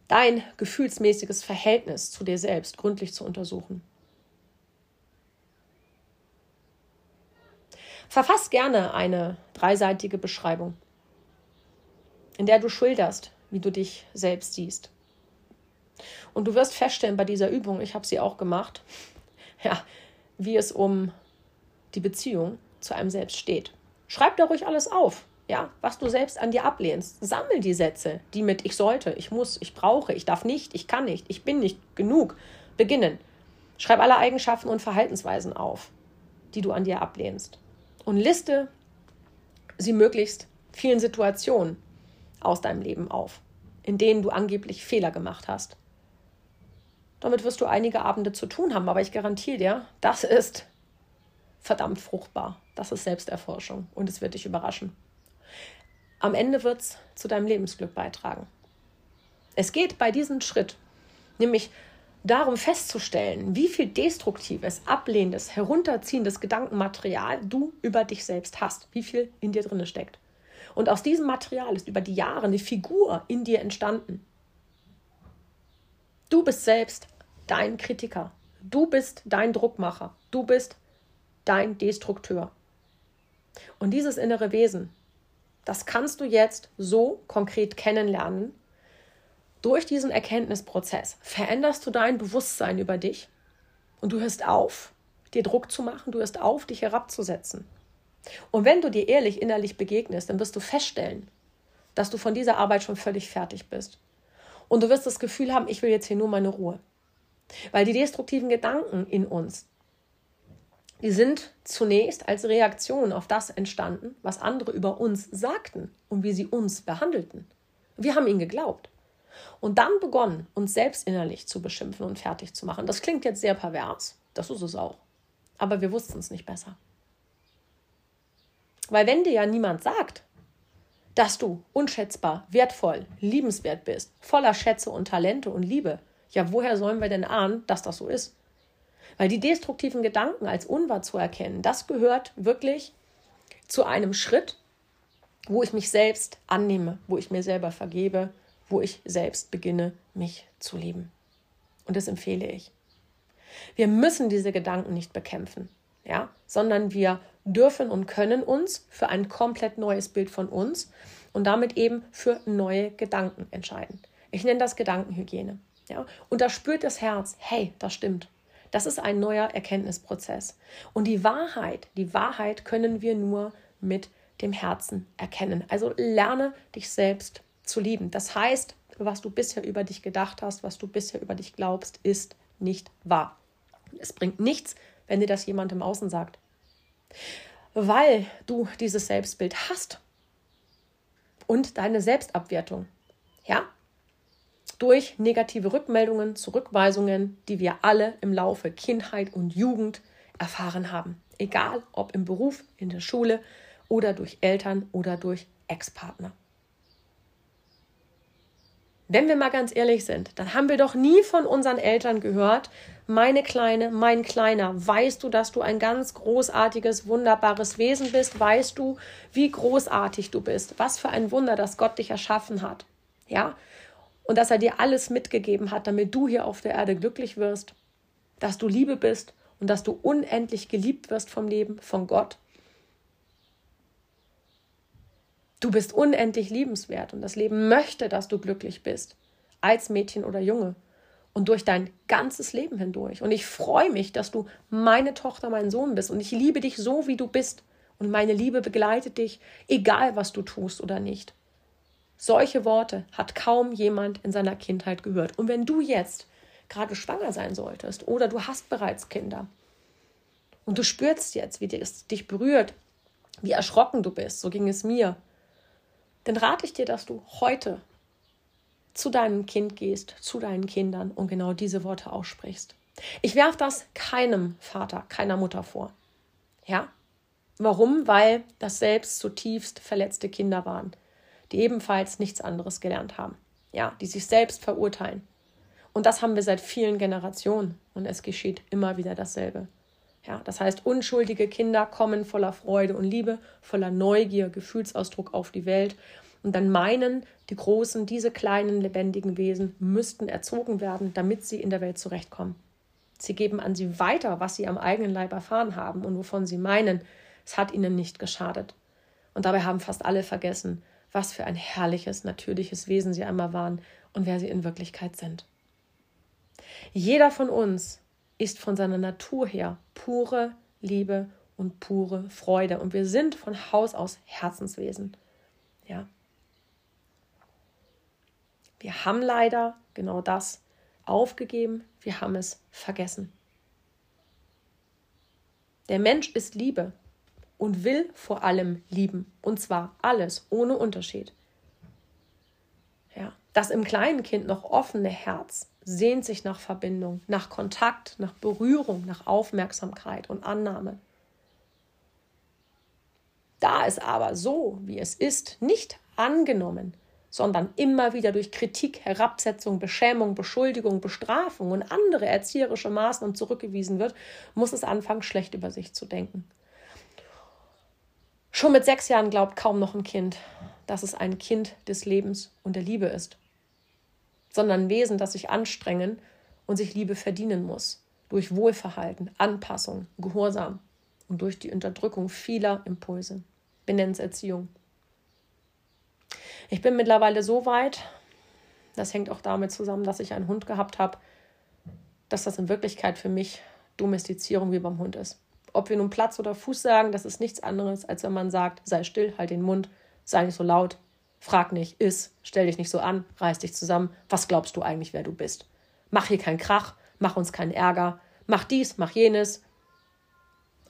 S1: dein gefühlsmäßiges Verhältnis zu dir selbst gründlich zu untersuchen. Verfass gerne eine dreiseitige Beschreibung, in der du schilderst, wie du dich selbst siehst. Und du wirst feststellen bei dieser Übung, ich habe sie auch gemacht, ja, wie es um die Beziehung zu einem selbst steht. Schreib da ruhig alles auf, ja, was du selbst an dir ablehnst. Sammel die Sätze, die mit ich sollte, ich muss, ich brauche, ich darf nicht, ich kann nicht, ich bin nicht genug beginnen. Schreib alle Eigenschaften und Verhaltensweisen auf, die du an dir ablehnst. Und liste sie möglichst vielen Situationen aus deinem Leben auf, in denen du angeblich Fehler gemacht hast. Damit wirst du einige Abende zu tun haben, aber ich garantiere dir, das ist verdammt fruchtbar. Das ist Selbsterforschung und es wird dich überraschen. Am Ende wird es zu deinem Lebensglück beitragen. Es geht bei diesem Schritt nämlich darum festzustellen, wie viel destruktives, ablehnendes, herunterziehendes Gedankenmaterial du über dich selbst hast, wie viel in dir drin steckt. Und aus diesem Material ist über die Jahre eine Figur in dir entstanden. Du bist selbst dein Kritiker. Du bist dein Druckmacher. Du bist dein Destrukteur. Und dieses innere Wesen, das kannst du jetzt so konkret kennenlernen. Durch diesen Erkenntnisprozess veränderst du dein Bewusstsein über dich und du hörst auf, dir Druck zu machen, du hörst auf, dich herabzusetzen. Und wenn du dir ehrlich innerlich begegnest, dann wirst du feststellen, dass du von dieser Arbeit schon völlig fertig bist. Und du wirst das Gefühl haben, ich will jetzt hier nur meine Ruhe. Weil die destruktiven Gedanken in uns, die sind zunächst als Reaktion auf das entstanden, was andere über uns sagten und wie sie uns behandelten. Wir haben ihnen geglaubt. Und dann begonnen, uns selbst innerlich zu beschimpfen und fertig zu machen. Das klingt jetzt sehr pervers, das ist es auch. Aber wir wussten es nicht besser. Weil wenn dir ja niemand sagt, dass du unschätzbar, wertvoll, liebenswert bist, voller Schätze und Talente und Liebe, ja, woher sollen wir denn ahnen, dass das so ist? Weil die destruktiven Gedanken als unwahr zu erkennen, das gehört wirklich zu einem Schritt, wo ich mich selbst annehme, wo ich mir selber vergebe, wo ich selbst beginne, mich zu lieben. Und das empfehle ich. Wir müssen diese Gedanken nicht bekämpfen, ja, sondern wir dürfen und können uns für ein komplett neues Bild von uns und damit eben für neue Gedanken entscheiden. Ich nenne das Gedankenhygiene. Ja? Und da spürt das Herz, hey, das stimmt. Das ist ein neuer Erkenntnisprozess. Und die Wahrheit, die Wahrheit können wir nur mit dem Herzen erkennen. Also lerne dich selbst zu lieben. Das heißt, was du bisher über dich gedacht hast, was du bisher über dich glaubst, ist nicht wahr. Es bringt nichts, wenn dir das jemand im Außen sagt. Weil du dieses Selbstbild hast und deine Selbstabwertung. Ja, durch negative Rückmeldungen, Zurückweisungen, die wir alle im Laufe Kindheit und Jugend erfahren haben. Egal ob im Beruf, in der Schule oder durch Eltern oder durch Ex-Partner. Wenn wir mal ganz ehrlich sind, dann haben wir doch nie von unseren Eltern gehört, meine Kleine, mein Kleiner, weißt du, dass du ein ganz großartiges, wunderbares Wesen bist? Weißt du, wie großartig du bist? Was für ein Wunder, dass Gott dich erschaffen hat. Ja? Und dass er dir alles mitgegeben hat, damit du hier auf der Erde glücklich wirst, dass du Liebe bist und dass du unendlich geliebt wirst vom Leben, von Gott. Du bist unendlich liebenswert und das Leben möchte, dass du glücklich bist, als Mädchen oder Junge und durch dein ganzes Leben hindurch. Und ich freue mich, dass du meine Tochter, mein Sohn bist und ich liebe dich so, wie du bist. Und meine Liebe begleitet dich, egal was du tust oder nicht. Solche Worte hat kaum jemand in seiner Kindheit gehört. Und wenn du jetzt gerade schwanger sein solltest oder du hast bereits Kinder und du spürst jetzt, wie es dich berührt, wie erschrocken du bist, so ging es mir, dann rate ich dir, dass du heute zu deinem Kind gehst, zu deinen Kindern und genau diese Worte aussprichst. Ich werfe das keinem Vater, keiner Mutter vor. Ja? Warum? Weil das selbst zutiefst verletzte Kinder waren, die ebenfalls nichts anderes gelernt haben. Ja, die sich selbst verurteilen. Und das haben wir seit vielen Generationen und es geschieht immer wieder dasselbe. Ja, das heißt, unschuldige Kinder kommen voller Freude und Liebe, voller Neugier, Gefühlsausdruck auf die Welt und dann meinen die Großen, diese kleinen lebendigen Wesen müssten erzogen werden, damit sie in der Welt zurechtkommen. Sie geben an sie weiter, was sie am eigenen Leib erfahren haben und wovon sie meinen, es hat ihnen nicht geschadet. Und dabei haben fast alle vergessen, was für ein herrliches, natürliches Wesen sie einmal waren und wer sie in Wirklichkeit sind. Jeder von uns ist von seiner Natur her pure Liebe und pure Freude. Und wir sind von Haus aus Herzenswesen. Ja. Wir haben leider genau das aufgegeben, wir haben es vergessen. Der Mensch ist Liebe und will vor allem lieben. Und zwar alles, ohne Unterschied. Ja, das im kleinen Kind noch offene Herz sehnt sich nach Verbindung, nach Kontakt, nach Berührung, nach Aufmerksamkeit und Annahme. Da es aber so, wie es ist, nicht angenommen, sondern immer wieder durch Kritik, Herabsetzung, Beschämung, Beschuldigung, Bestrafung und andere erzieherische Maßnahmen zurückgewiesen wird, muss es anfangen, schlecht über sich zu denken. Schon mit sechs Jahren glaubt kaum noch ein Kind, dass es ein Kind des Lebens und der Liebe ist sondern Wesen, das sich anstrengen und sich Liebe verdienen muss. Durch Wohlverhalten, Anpassung, Gehorsam und durch die Unterdrückung vieler Impulse. Benennungserziehung. Ich bin mittlerweile so weit, das hängt auch damit zusammen, dass ich einen Hund gehabt habe, dass das in Wirklichkeit für mich Domestizierung wie beim Hund ist. Ob wir nun Platz oder Fuß sagen, das ist nichts anderes, als wenn man sagt, sei still, halt den Mund, sei nicht so laut, Frag nicht, iss, stell dich nicht so an, reiß dich zusammen. Was glaubst du eigentlich, wer du bist? Mach hier keinen Krach, mach uns keinen Ärger, mach dies, mach jenes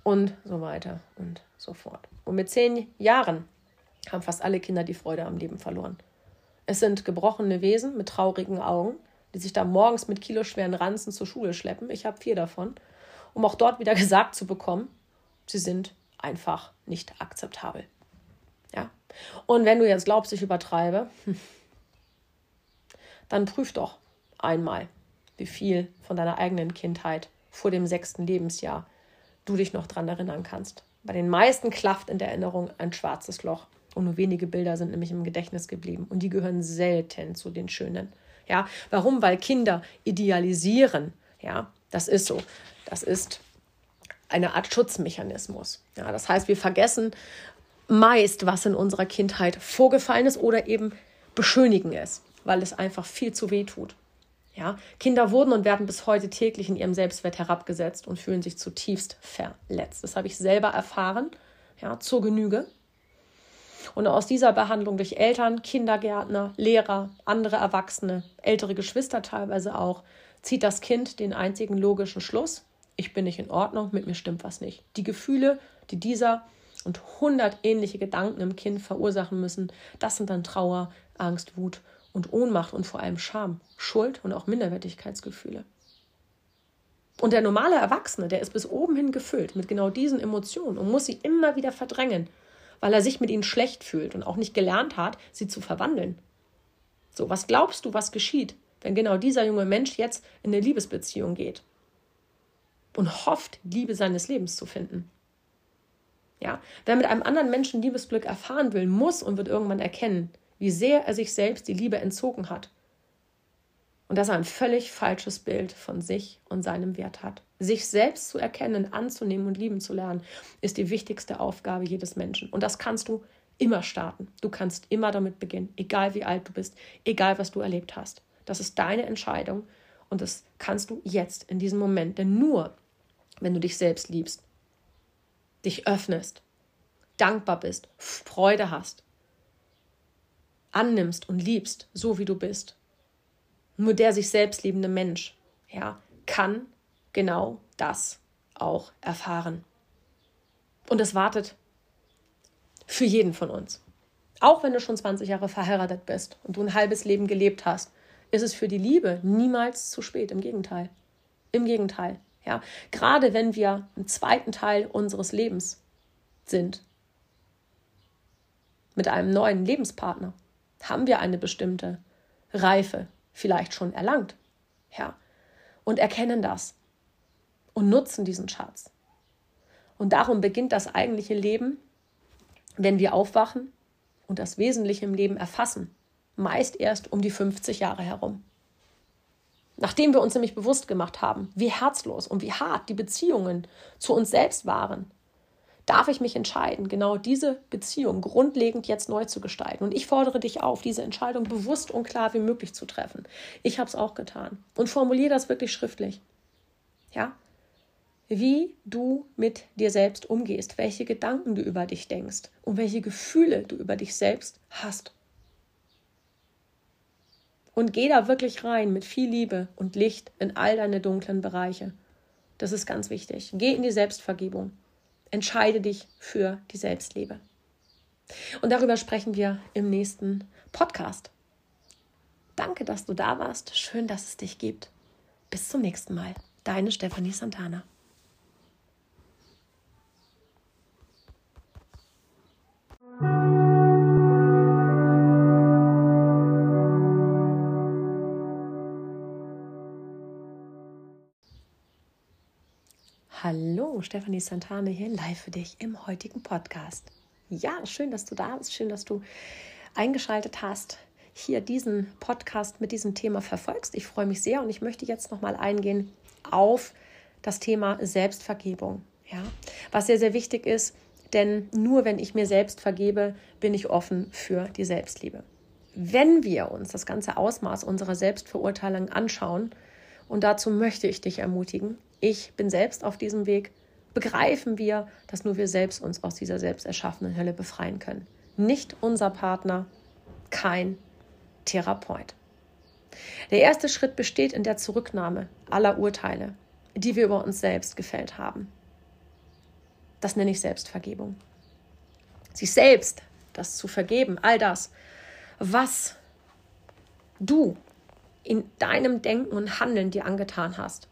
S1: und so weiter und so fort. Und mit zehn Jahren haben fast alle Kinder die Freude am Leben verloren. Es sind gebrochene Wesen mit traurigen Augen, die sich da morgens mit kiloschweren Ranzen zur Schule schleppen. Ich habe vier davon, um auch dort wieder gesagt zu bekommen, sie sind einfach nicht akzeptabel. Und wenn du jetzt glaubst, ich übertreibe, dann prüf doch einmal, wie viel von deiner eigenen Kindheit vor dem sechsten Lebensjahr du dich noch daran erinnern kannst. Bei den meisten klafft in der Erinnerung ein schwarzes Loch und nur wenige Bilder sind nämlich im Gedächtnis geblieben und die gehören selten zu den schönen. Ja, warum? Weil Kinder idealisieren. Ja, das ist so. Das ist eine Art Schutzmechanismus. Ja, das heißt, wir vergessen, meist, was in unserer Kindheit vorgefallen ist oder eben beschönigen es, weil es einfach viel zu weh tut. Ja, Kinder wurden und werden bis heute täglich in ihrem Selbstwert herabgesetzt und fühlen sich zutiefst verletzt. Das habe ich selber erfahren, ja, zur Genüge. Und aus dieser Behandlung durch Eltern, Kindergärtner, Lehrer, andere Erwachsene, ältere Geschwister teilweise auch, zieht das Kind den einzigen logischen Schluss, ich bin nicht in Ordnung, mit mir stimmt was nicht. Die Gefühle, die dieser und hundert ähnliche Gedanken im Kind verursachen müssen, das sind dann Trauer, Angst, Wut und Ohnmacht und vor allem Scham, Schuld und auch Minderwertigkeitsgefühle. Und der normale Erwachsene, der ist bis oben hin gefüllt mit genau diesen Emotionen und muss sie immer wieder verdrängen, weil er sich mit ihnen schlecht fühlt und auch nicht gelernt hat, sie zu verwandeln. So, was glaubst du, was geschieht, wenn genau dieser junge Mensch jetzt in eine Liebesbeziehung geht und hofft, Liebe seines Lebens zu finden? Ja, wer mit einem anderen Menschen Liebesglück erfahren will, muss und wird irgendwann erkennen, wie sehr er sich selbst die Liebe entzogen hat und dass er ein völlig falsches Bild von sich und seinem Wert hat. Sich selbst zu erkennen, anzunehmen und lieben zu lernen, ist die wichtigste Aufgabe jedes Menschen. Und das kannst du immer starten. Du kannst immer damit beginnen, egal wie alt du bist, egal was du erlebt hast. Das ist deine Entscheidung und das kannst du jetzt in diesem Moment. Denn nur, wenn du dich selbst liebst, dich öffnest, dankbar bist, Freude hast, annimmst und liebst, so wie du bist, nur der sich selbst liebende Mensch, ja, kann genau das auch erfahren. Und es wartet für jeden von uns. Auch wenn du schon 20 Jahre verheiratet bist und du ein halbes Leben gelebt hast, ist es für die Liebe niemals zu spät. Im Gegenteil. Im Gegenteil. Ja, gerade wenn wir im zweiten Teil unseres Lebens sind, mit einem neuen Lebenspartner, haben wir eine bestimmte Reife, vielleicht schon erlangt. Ja. Und erkennen das und nutzen diesen Schatz. Und darum beginnt das eigentliche Leben, wenn wir aufwachen und das Wesentliche im Leben erfassen, meist erst um die 50 Jahre herum. Nachdem wir uns nämlich bewusst gemacht haben, wie herzlos und wie hart die Beziehungen zu uns selbst waren, darf ich mich entscheiden, genau diese Beziehung grundlegend jetzt neu zu gestalten. Und ich fordere dich auf, diese Entscheidung bewusst und klar wie möglich zu treffen. Ich habe es auch getan. Und formuliere das wirklich schriftlich. Ja? Wie du mit dir selbst umgehst, welche Gedanken du über dich denkst und welche Gefühle du über dich selbst hast. Und geh da wirklich rein mit viel Liebe und Licht in all deine dunklen Bereiche. Das ist ganz wichtig. Geh in die Selbstvergebung. Entscheide dich für die Selbstliebe. Und darüber sprechen wir im nächsten Podcast. Danke, dass du da warst. Schön, dass es dich gibt. Bis zum nächsten Mal. Deine Stefanie Santana. Hallo, Stefanie Santane hier live für dich im heutigen Podcast. Ja, schön, dass du da bist, schön, dass du eingeschaltet hast, hier diesen Podcast mit diesem Thema verfolgst. Ich freue mich sehr und ich möchte jetzt nochmal eingehen auf das Thema Selbstvergebung. Ja, was sehr, sehr wichtig ist, denn nur wenn ich mir selbst vergebe, bin ich offen für die Selbstliebe. Wenn wir uns das ganze Ausmaß unserer Selbstverurteilung anschauen, und dazu möchte ich dich ermutigen, ich bin selbst auf diesem Weg, begreifen wir, dass nur wir selbst uns aus dieser selbst erschaffenen Hölle befreien können. Nicht unser Partner, kein Therapeut. Der erste Schritt besteht in der Zurücknahme aller Urteile, die wir über uns selbst gefällt haben. Das nenne ich Selbstvergebung. Sich selbst das zu vergeben, all das, was du in deinem Denken und Handeln dir angetan hast,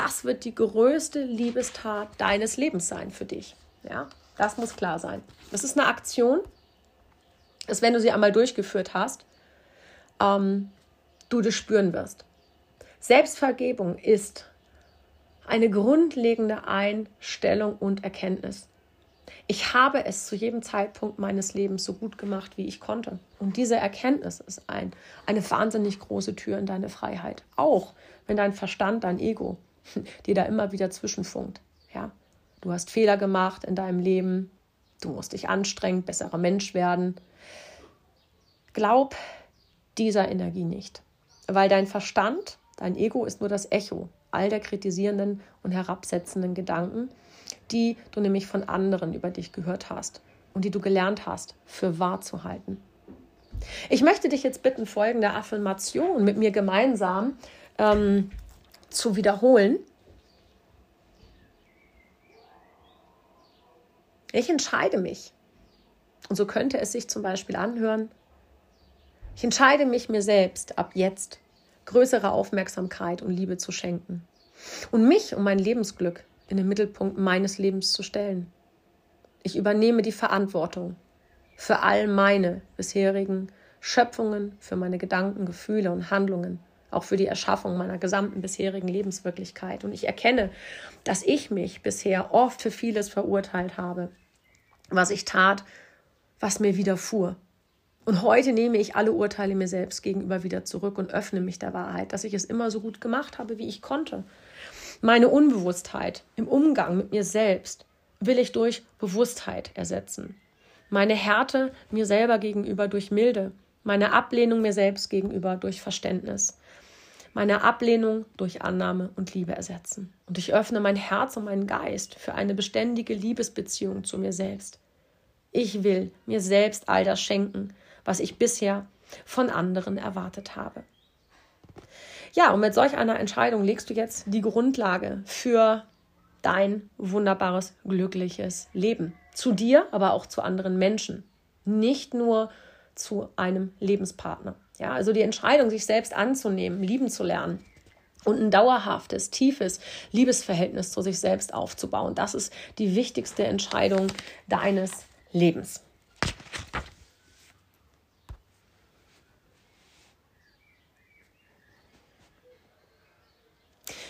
S1: das wird die größte Liebestat deines Lebens sein für dich. Ja, das muss klar sein. Das ist eine Aktion, dass wenn du sie einmal durchgeführt hast, ähm, du das spüren wirst. Selbstvergebung ist eine grundlegende Einstellung und Erkenntnis. Ich habe es zu jedem Zeitpunkt meines Lebens so gut gemacht, wie ich konnte. Und diese Erkenntnis ist ein, eine wahnsinnig große Tür in deine Freiheit. Auch wenn dein Verstand, dein Ego die da immer wieder zwischenfunkt. Ja? Du hast Fehler gemacht in deinem Leben, du musst dich anstrengen, besserer Mensch werden. Glaub dieser Energie nicht, weil dein Verstand, dein Ego ist nur das Echo all der kritisierenden und herabsetzenden Gedanken, die du nämlich von anderen über dich gehört hast und die du gelernt hast, für wahr zu halten. Ich möchte dich jetzt bitten, folgende Affirmation mit mir gemeinsam ähm, zu wiederholen. Ich entscheide mich. Und so könnte es sich zum Beispiel anhören. Ich entscheide mich mir selbst ab jetzt größere Aufmerksamkeit und Liebe zu schenken. und mich und mein Lebensglück in den Mittelpunkt meines Lebens zu stellen. Ich übernehme die Verantwortung für all meine bisherigen Schöpfungen, für meine Gedanken, Gefühle und Handlungen, auch für die Erschaffung meiner gesamten bisherigen Lebenswirklichkeit. Und ich erkenne, dass ich mich bisher oft für vieles verurteilt habe, was ich tat, was mir widerfuhr. Und heute nehme ich alle Urteile mir selbst gegenüber wieder zurück und öffne mich der Wahrheit, dass ich es immer so gut gemacht habe, wie ich konnte. Meine Unbewusstheit im Umgang mit mir selbst will ich durch Bewusstheit ersetzen. Meine Härte mir selber gegenüber durch Milde, meine Ablehnung mir selbst gegenüber durch Verständnis, meine Ablehnung durch Annahme und Liebe ersetzen. Und ich öffne mein Herz und meinen Geist für eine beständige Liebesbeziehung zu mir selbst. Ich will mir selbst all das schenken, was ich bisher von anderen erwartet habe. Ja, und mit solch einer Entscheidung legst du jetzt die Grundlage für dein wunderbares, glückliches Leben. Zu dir, aber auch zu anderen Menschen. Nicht nur zu einem Lebenspartner. Ja, also die Entscheidung, sich selbst anzunehmen, lieben zu lernen und ein dauerhaftes, tiefes Liebesverhältnis zu sich selbst aufzubauen. Das ist die wichtigste Entscheidung deines Lebens.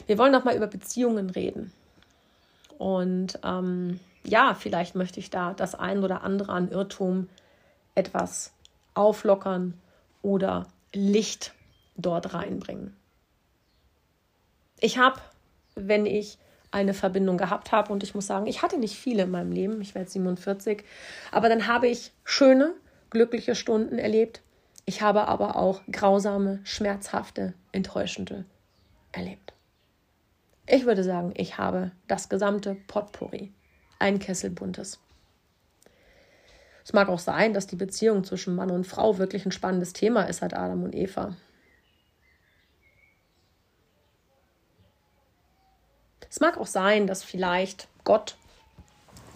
S1: Wir wollen noch mal über Beziehungen reden. Und ähm, ja, vielleicht möchte ich da das ein oder andere an Irrtum etwas auflockern oder Licht dort reinbringen. Ich habe, wenn ich eine Verbindung gehabt habe, und ich muss sagen, ich hatte nicht viele in meinem Leben, ich werde 47, aber dann habe ich schöne, glückliche Stunden erlebt. Ich habe aber auch grausame, schmerzhafte, enttäuschende erlebt. Ich würde sagen, ich habe das gesamte Potpourri, ein Kessel buntes. Es mag auch sein, dass die Beziehung zwischen Mann und Frau wirklich ein spannendes Thema ist seit Adam und Eva. Es mag auch sein, dass vielleicht Gott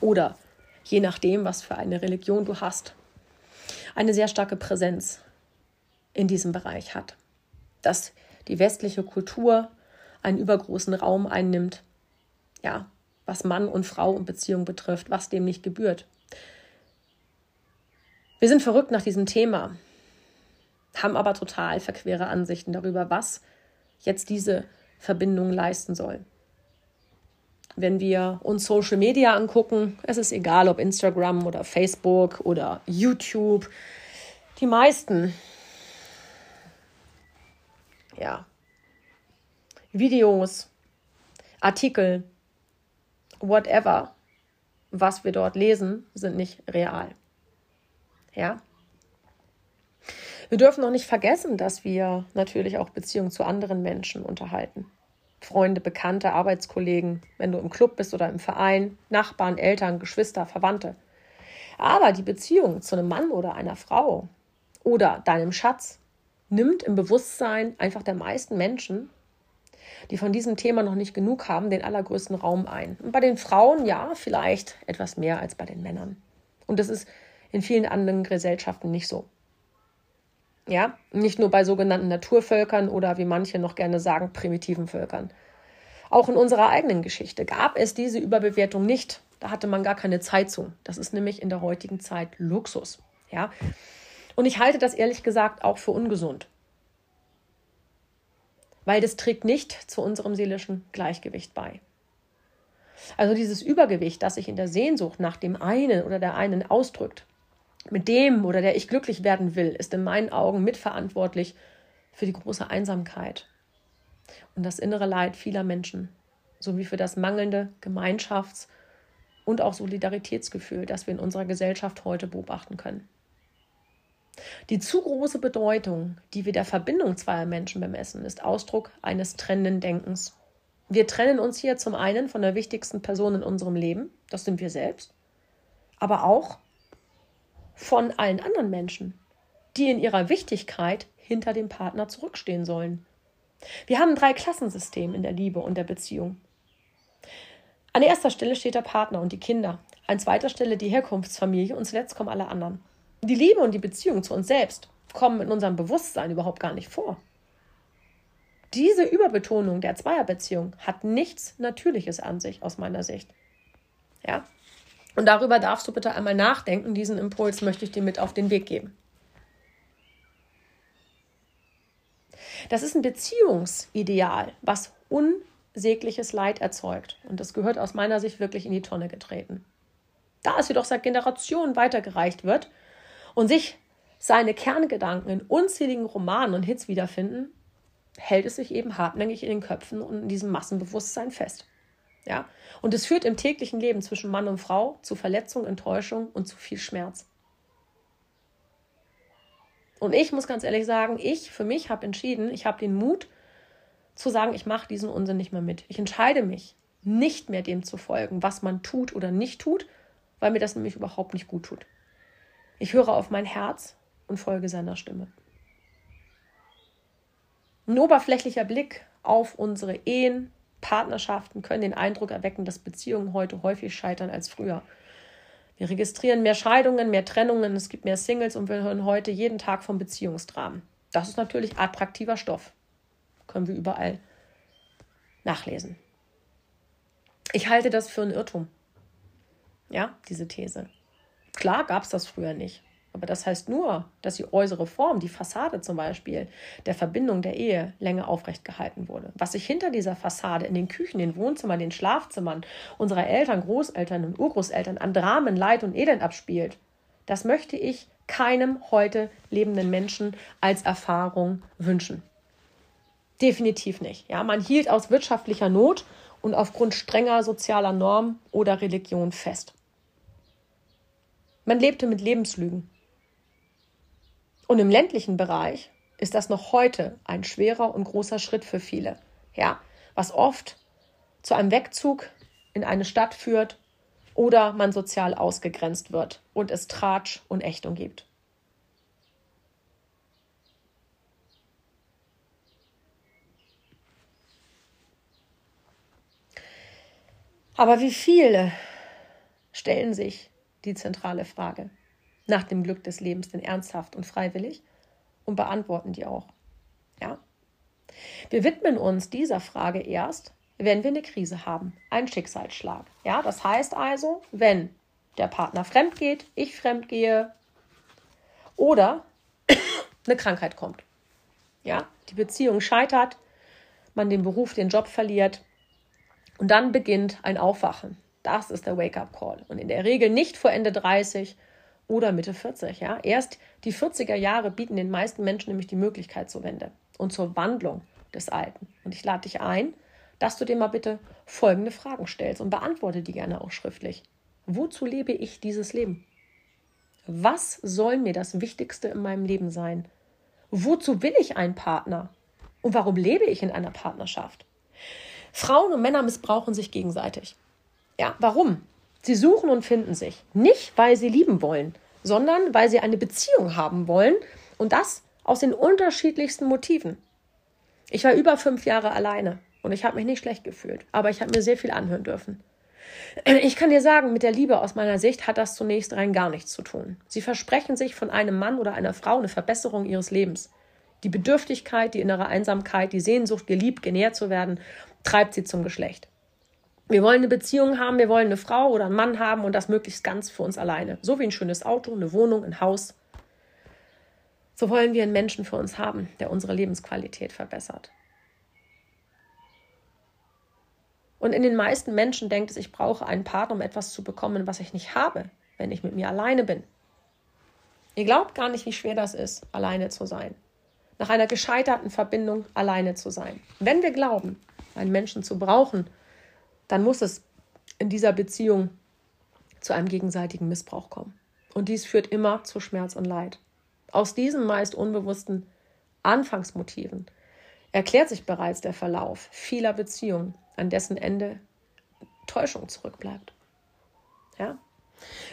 S1: oder je nachdem, was für eine Religion du hast, eine sehr starke Präsenz in diesem Bereich hat. Dass die westliche Kultur einen übergroßen Raum einnimmt. Ja, was Mann und Frau und Beziehung betrifft, was dem nicht gebührt. Wir sind verrückt nach diesem Thema, haben aber total verquere Ansichten darüber, was jetzt diese Verbindung leisten soll. Wenn wir uns Social Media angucken, es ist egal, ob Instagram oder Facebook oder YouTube, die meisten ja, Videos, Artikel, whatever, was wir dort lesen, sind nicht real. Ja? Wir dürfen noch nicht vergessen, dass wir natürlich auch Beziehungen zu anderen Menschen unterhalten. Freunde, Bekannte, Arbeitskollegen, wenn du im Club bist oder im Verein, Nachbarn, Eltern, Geschwister, Verwandte. Aber die Beziehung zu einem Mann oder einer Frau oder deinem Schatz nimmt im Bewusstsein einfach der meisten Menschen die von diesem Thema noch nicht genug haben, den allergrößten Raum ein. Und bei den Frauen ja, vielleicht etwas mehr als bei den Männern. Und das ist in vielen anderen Gesellschaften nicht so. Ja, nicht nur bei sogenannten Naturvölkern oder wie manche noch gerne sagen, primitiven Völkern. Auch in unserer eigenen Geschichte gab es diese Überbewertung nicht. Da hatte man gar keine Zeit zu. Das ist nämlich in der heutigen Zeit Luxus. Ja. Und ich halte das ehrlich gesagt auch für ungesund weil das trägt nicht zu unserem seelischen Gleichgewicht bei. Also dieses Übergewicht, das sich in der Sehnsucht nach dem einen oder der einen ausdrückt, mit dem oder der ich glücklich werden will, ist in meinen Augen mitverantwortlich für die große Einsamkeit und das innere Leid vieler Menschen, sowie für das mangelnde Gemeinschafts- und auch Solidaritätsgefühl, das wir in unserer Gesellschaft heute beobachten können. Die zu große Bedeutung, die wir der Verbindung zweier Menschen bemessen, ist Ausdruck eines trennenden Denkens. Wir trennen uns hier zum einen von der wichtigsten Person in unserem Leben, das sind wir selbst, aber auch von allen anderen Menschen, die in ihrer Wichtigkeit hinter dem Partner zurückstehen sollen. Wir haben ein Drei-Klassensystem in der Liebe und der Beziehung. An erster Stelle steht der Partner und die Kinder, an zweiter Stelle die Herkunftsfamilie und zuletzt kommen alle anderen. Die Liebe und die Beziehung zu uns selbst kommen in unserem Bewusstsein überhaupt gar nicht vor. Diese Überbetonung der Zweierbeziehung hat nichts Natürliches an sich, aus meiner Sicht. Ja? Und darüber darfst du bitte einmal nachdenken. Diesen Impuls möchte ich dir mit auf den Weg geben. Das ist ein Beziehungsideal, was unsägliches Leid erzeugt. Und das gehört aus meiner Sicht wirklich in die Tonne getreten. Da es jedoch seit Generationen weitergereicht wird und sich seine Kerngedanken in unzähligen Romanen und Hits wiederfinden, hält es sich eben hartnäckig in den Köpfen und in diesem Massenbewusstsein fest. Ja? Und es führt im täglichen Leben zwischen Mann und Frau zu Verletzung, Enttäuschung und zu viel Schmerz. Und ich muss ganz ehrlich sagen, ich für mich habe entschieden, ich habe den Mut zu sagen, ich mache diesen Unsinn nicht mehr mit. Ich entscheide mich, nicht mehr dem zu folgen, was man tut oder nicht tut, weil mir das nämlich überhaupt nicht gut tut. Ich höre auf mein Herz und folge seiner Stimme. Ein oberflächlicher Blick auf unsere Ehen, Partnerschaften können den Eindruck erwecken, dass Beziehungen heute häufig scheitern als früher. Wir registrieren mehr Scheidungen, mehr Trennungen, es gibt mehr Singles und wir hören heute jeden Tag von Beziehungsdramen. Das ist natürlich attraktiver Stoff. Können wir überall nachlesen. Ich halte das für einen Irrtum. Ja, diese These. Klar gab es das früher nicht. Aber das heißt nur, dass die äußere Form, die Fassade zum Beispiel, der Verbindung der Ehe länger aufrecht gehalten wurde. Was sich hinter dieser Fassade in den Küchen, den Wohnzimmern, den Schlafzimmern unserer Eltern, Großeltern und Urgroßeltern an Dramen, Leid und Elend abspielt, das möchte ich keinem heute lebenden Menschen als Erfahrung wünschen. Definitiv nicht. Ja, man hielt aus wirtschaftlicher Not und aufgrund strenger sozialer Normen oder Religion fest. Man lebte mit Lebenslügen. Und im ländlichen Bereich ist das noch heute ein schwerer und großer Schritt für viele. Ja, was oft zu einem Wegzug in eine Stadt führt oder man sozial ausgegrenzt wird und es Tratsch und Ächtung gibt. Aber wie viele stellen sich die zentrale Frage? Nach dem Glück des Lebens denn ernsthaft und freiwillig und beantworten die auch. Ja? Wir widmen uns dieser Frage erst, wenn wir eine Krise haben, einen Schicksalsschlag. Ja, das heißt also, wenn der Partner fremd geht, ich fremd gehe oder eine Krankheit kommt. Ja, die Beziehung scheitert, man den Beruf, den Job verliert und dann beginnt ein Aufwachen. Das ist der Wake-up-Call. Und in der Regel nicht vor Ende 30, oder Mitte 40. Ja? Erst die 40er Jahre bieten den meisten Menschen nämlich die Möglichkeit zur Wende und zur Wandlung des Alten. Und ich lade dich ein, dass du dir mal bitte folgende Fragen stellst und beantworte die gerne auch schriftlich. Wozu lebe ich dieses Leben? Was soll mir das Wichtigste in meinem Leben sein? Wozu will ich einen Partner? Und warum lebe ich in einer Partnerschaft? Frauen und Männer missbrauchen sich gegenseitig. Ja, warum? Sie suchen und finden sich. Nicht, weil sie lieben wollen, sondern weil sie eine Beziehung haben wollen und das aus den unterschiedlichsten Motiven. Ich war über fünf Jahre alleine und ich habe mich nicht schlecht gefühlt, aber ich habe mir sehr viel anhören dürfen. Ich kann dir sagen, mit der Liebe aus meiner Sicht hat das zunächst rein gar nichts zu tun. Sie versprechen sich von einem Mann oder einer Frau eine Verbesserung ihres Lebens. Die Bedürftigkeit, die innere Einsamkeit, die Sehnsucht, geliebt, genährt zu werden, treibt sie zum Geschlecht. Wir wollen eine Beziehung haben, wir wollen eine Frau oder einen Mann haben und das möglichst ganz für uns alleine. So wie ein schönes Auto, eine Wohnung, ein Haus. So wollen wir einen Menschen für uns haben, der unsere Lebensqualität verbessert. Und in den meisten Menschen denkt es, ich brauche einen Partner, um etwas zu bekommen, was ich nicht habe, wenn ich mit mir alleine bin. Ihr glaubt gar nicht, wie schwer das ist, alleine zu sein. Nach einer gescheiterten Verbindung alleine zu sein. Wenn wir glauben, einen Menschen zu brauchen, dann muss es in dieser Beziehung zu einem gegenseitigen Missbrauch kommen. Und dies führt immer zu Schmerz und Leid. Aus diesen meist unbewussten Anfangsmotiven erklärt sich bereits der Verlauf vieler Beziehungen, an dessen Ende Täuschung zurückbleibt. Ja?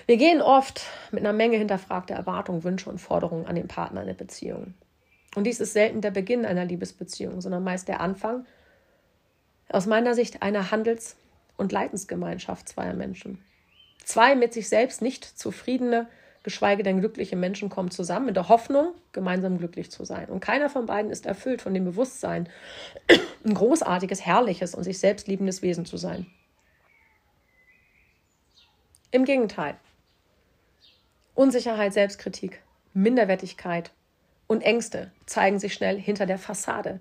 S1: Wir gehen oft mit einer Menge hinterfragter Erwartungen, Wünsche und Forderungen an den Partner in der Beziehung. Und dies ist selten der Beginn einer Liebesbeziehung, sondern meist der Anfang aus meiner Sicht einer Handels- und Leidensgemeinschaft zweier Menschen. Zwei mit sich selbst nicht zufriedene, geschweige denn glückliche Menschen kommen zusammen mit der Hoffnung, gemeinsam glücklich zu sein. Und keiner von beiden ist erfüllt von dem Bewusstsein, ein großartiges, herrliches und sich selbst liebendes Wesen zu sein. Im Gegenteil. Unsicherheit, Selbstkritik, Minderwertigkeit und Ängste zeigen sich schnell hinter der Fassade,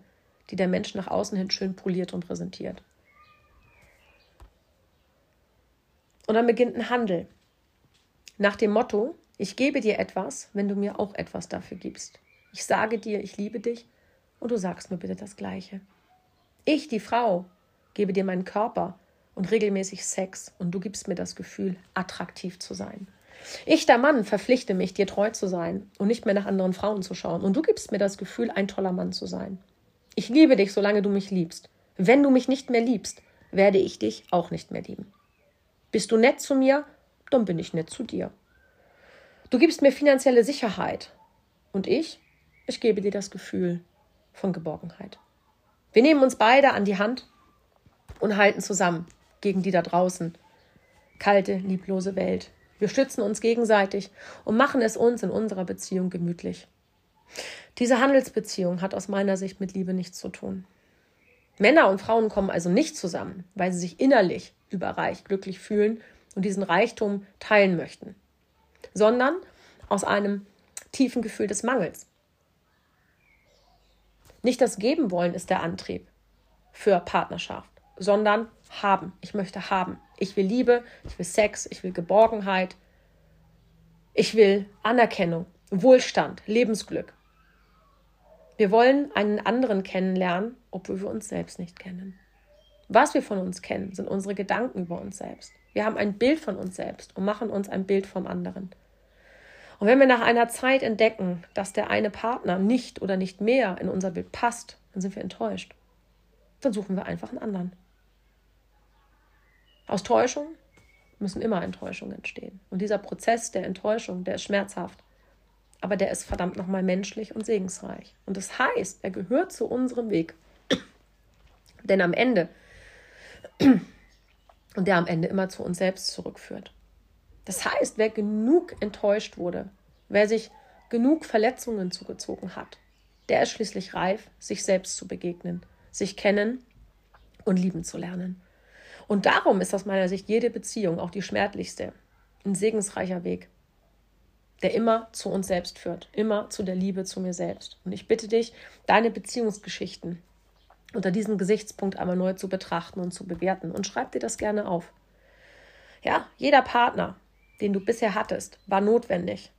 S1: die der Mensch nach außen hin schön poliert und präsentiert. Und dann beginnt ein Handel. Nach dem Motto, ich gebe dir etwas, wenn du mir auch etwas dafür gibst. Ich sage dir, ich liebe dich und du sagst mir bitte das Gleiche. Ich, die Frau, gebe dir meinen Körper und regelmäßig Sex und du gibst mir das Gefühl, attraktiv zu sein. Ich, der Mann, verpflichte mich, dir treu zu sein und nicht mehr nach anderen Frauen zu schauen. Und du gibst mir das Gefühl, ein toller Mann zu sein. Ich liebe dich, solange du mich liebst. Wenn du mich nicht mehr liebst, werde ich dich auch nicht mehr lieben. Bist du nett zu mir, dann bin ich nett zu dir. Du gibst mir finanzielle Sicherheit. Und ich, ich gebe dir das Gefühl von Geborgenheit. Wir nehmen uns beide an die Hand und halten zusammen gegen die da draußen. Kalte, lieblose Welt. Wir stützen uns gegenseitig und machen es uns in unserer Beziehung gemütlich. Diese Handelsbeziehung hat aus meiner Sicht mit Liebe nichts zu tun. Männer und Frauen kommen also nicht zusammen, weil sie sich innerlich überreich glücklich fühlen und diesen Reichtum teilen möchten, sondern aus einem tiefen Gefühl des Mangels. Nicht das Geben wollen ist der Antrieb für Partnerschaft, sondern haben. Ich möchte haben. Ich will Liebe, ich will Sex, ich will Geborgenheit, ich will Anerkennung, Wohlstand, Lebensglück. Wir wollen einen anderen kennenlernen, obwohl wir uns selbst nicht kennen. Was wir von uns kennen, sind unsere Gedanken über uns selbst. Wir haben ein Bild von uns selbst und machen uns ein Bild vom anderen. Und wenn wir nach einer Zeit entdecken, dass der eine Partner nicht oder nicht mehr in unser Bild passt, dann sind wir enttäuscht. Dann suchen wir einfach einen anderen. Aus Täuschung müssen immer Enttäuschungen entstehen. Und dieser Prozess der Enttäuschung, der ist schmerzhaft. Aber der ist verdammt nochmal menschlich und segensreich. Und das heißt, er gehört zu unserem Weg. Denn am Ende, und der am Ende immer zu uns selbst zurückführt. Das heißt, wer genug enttäuscht wurde, wer sich genug Verletzungen zugezogen hat, der ist schließlich reif, sich selbst zu begegnen, sich kennen und lieben zu lernen. Und darum ist aus meiner Sicht jede Beziehung, auch die schmerzlichste, ein segensreicher Weg, der immer zu uns selbst führt, immer zu der Liebe zu mir selbst. Und ich bitte dich, deine Beziehungsgeschichten unter diesem Gesichtspunkt einmal neu zu betrachten und zu bewerten. Und schreib dir das gerne auf. Ja, jeder Partner, den du bisher hattest, war notwendig,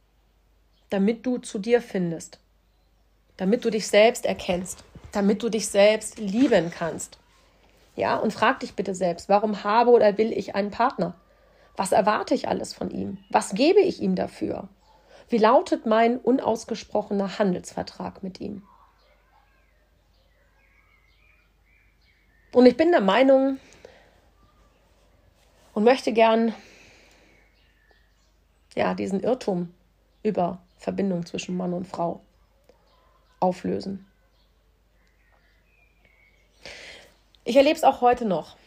S1: damit du zu dir findest, damit du dich selbst erkennst, damit du dich selbst lieben kannst. Ja, und frag dich bitte selbst, warum habe oder will ich einen Partner? Was erwarte ich alles von ihm? Was gebe ich ihm dafür? Wie lautet mein unausgesprochener Handelsvertrag mit ihm? Und ich bin der Meinung und möchte gern ja, diesen Irrtum über Verbindung zwischen Mann und Frau auflösen. Ich erlebe es auch heute noch,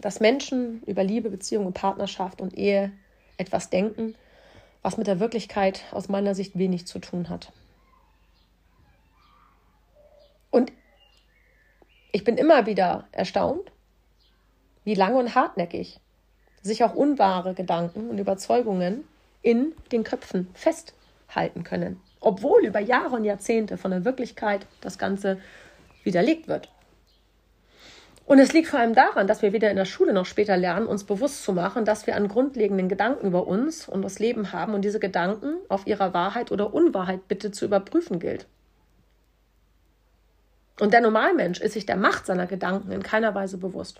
S1: dass Menschen über Liebe, Beziehung und Partnerschaft und Ehe etwas denken, was mit der Wirklichkeit aus meiner Sicht wenig zu tun hat. Und ich bin immer wieder erstaunt, wie lange und hartnäckig sich auch unwahre Gedanken und Überzeugungen in den Köpfen festhalten können, obwohl über Jahre und Jahrzehnte von der Wirklichkeit das Ganze widerlegt wird. Und es liegt vor allem daran, dass wir weder in der Schule noch später lernen, uns bewusst zu machen, dass wir an grundlegenden Gedanken über uns und das Leben haben und diese Gedanken auf ihrer Wahrheit oder Unwahrheit bitte zu überprüfen gilt. Und der Normalmensch ist sich der Macht seiner Gedanken in keiner Weise bewusst.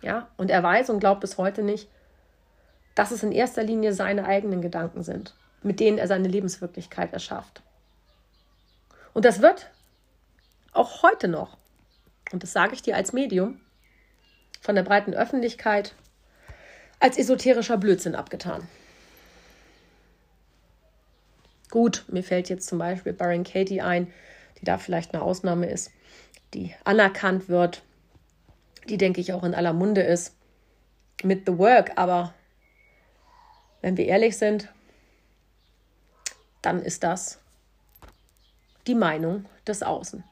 S1: Ja, und er weiß und glaubt bis heute nicht, dass es in erster Linie seine eigenen Gedanken sind, mit denen er seine Lebenswirklichkeit erschafft. Und das wird auch heute noch und das sage ich dir als Medium, von der breiten Öffentlichkeit als esoterischer Blödsinn abgetan. Gut, mir fällt jetzt zum Beispiel Baron Katie ein, die da vielleicht eine Ausnahme ist, die anerkannt wird, die, denke ich, auch in aller Munde ist mit The Work, aber wenn wir ehrlich sind, dann ist das die Meinung des Außen.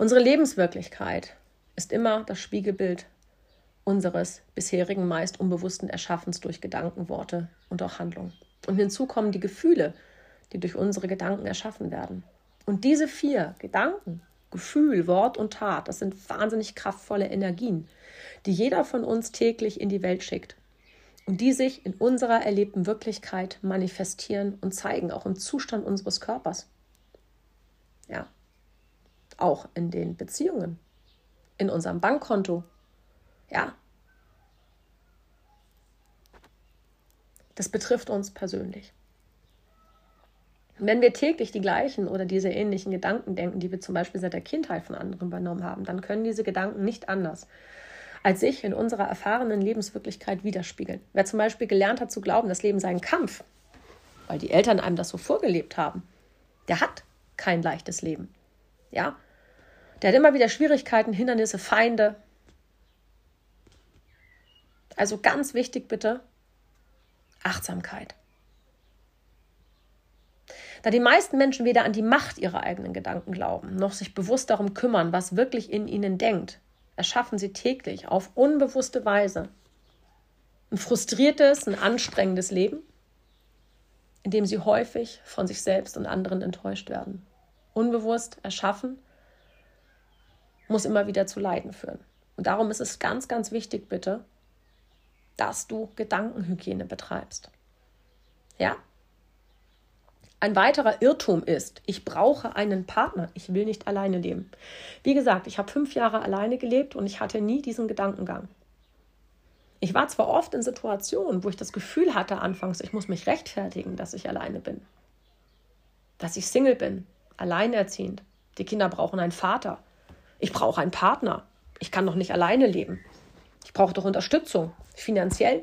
S1: Unsere Lebenswirklichkeit ist immer das Spiegelbild unseres bisherigen meist unbewussten Erschaffens durch Gedanken, Worte und auch Handlungen. Und hinzu kommen die Gefühle, die durch unsere Gedanken erschaffen werden. Und diese vier Gedanken, Gefühl, Wort und Tat, das sind wahnsinnig kraftvolle Energien, die jeder von uns täglich in die Welt schickt und die sich in unserer erlebten Wirklichkeit manifestieren und zeigen, auch im Zustand unseres Körpers. Ja, auch in den Beziehungen, in unserem Bankkonto. Ja, das betrifft uns persönlich. Wenn wir täglich die gleichen oder diese ähnlichen Gedanken denken, die wir zum Beispiel seit der Kindheit von anderen übernommen haben, dann können diese Gedanken nicht anders als sich in unserer erfahrenen Lebenswirklichkeit widerspiegeln. Wer zum Beispiel gelernt hat zu glauben, das Leben sei ein Kampf, weil die Eltern einem das so vorgelebt haben, der hat kein leichtes Leben. Ja? Der hat immer wieder Schwierigkeiten, Hindernisse, Feinde. Also ganz wichtig bitte, Achtsamkeit. Da die meisten Menschen weder an die Macht ihrer eigenen Gedanken glauben, noch sich bewusst darum kümmern, was wirklich in ihnen denkt, erschaffen sie täglich auf unbewusste Weise ein frustriertes, ein anstrengendes Leben, in dem sie häufig von sich selbst und anderen enttäuscht werden. Unbewusst erschaffen muss immer wieder zu Leiden führen. Und darum ist es ganz, ganz wichtig, bitte, dass du Gedankenhygiene betreibst. Ja? Ein weiterer Irrtum ist, ich brauche einen Partner, ich will nicht alleine leben. Wie gesagt, ich habe fünf Jahre alleine gelebt und ich hatte nie diesen Gedankengang. Ich war zwar oft in Situationen, wo ich das Gefühl hatte anfangs, ich muss mich rechtfertigen, dass ich alleine bin, dass ich Single bin, alleinerziehend. Die Kinder brauchen einen Vater. Ich brauche einen Partner. Ich kann doch nicht alleine leben. Ich brauche doch Unterstützung, finanziell,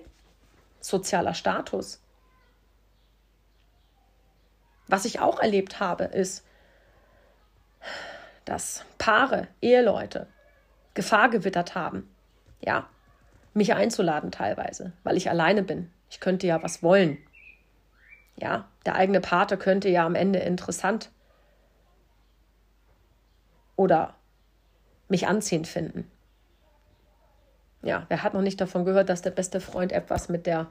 S1: sozialer Status. Was ich auch erlebt habe, ist, dass Paare, Eheleute Gefahr gewittert haben, ja, mich einzuladen teilweise, weil ich alleine bin. Ich könnte ja was wollen. Ja, der eigene Pate könnte ja am Ende interessant oder mich anziehend finden. Ja, wer hat noch nicht davon gehört, dass der beste Freund etwas mit der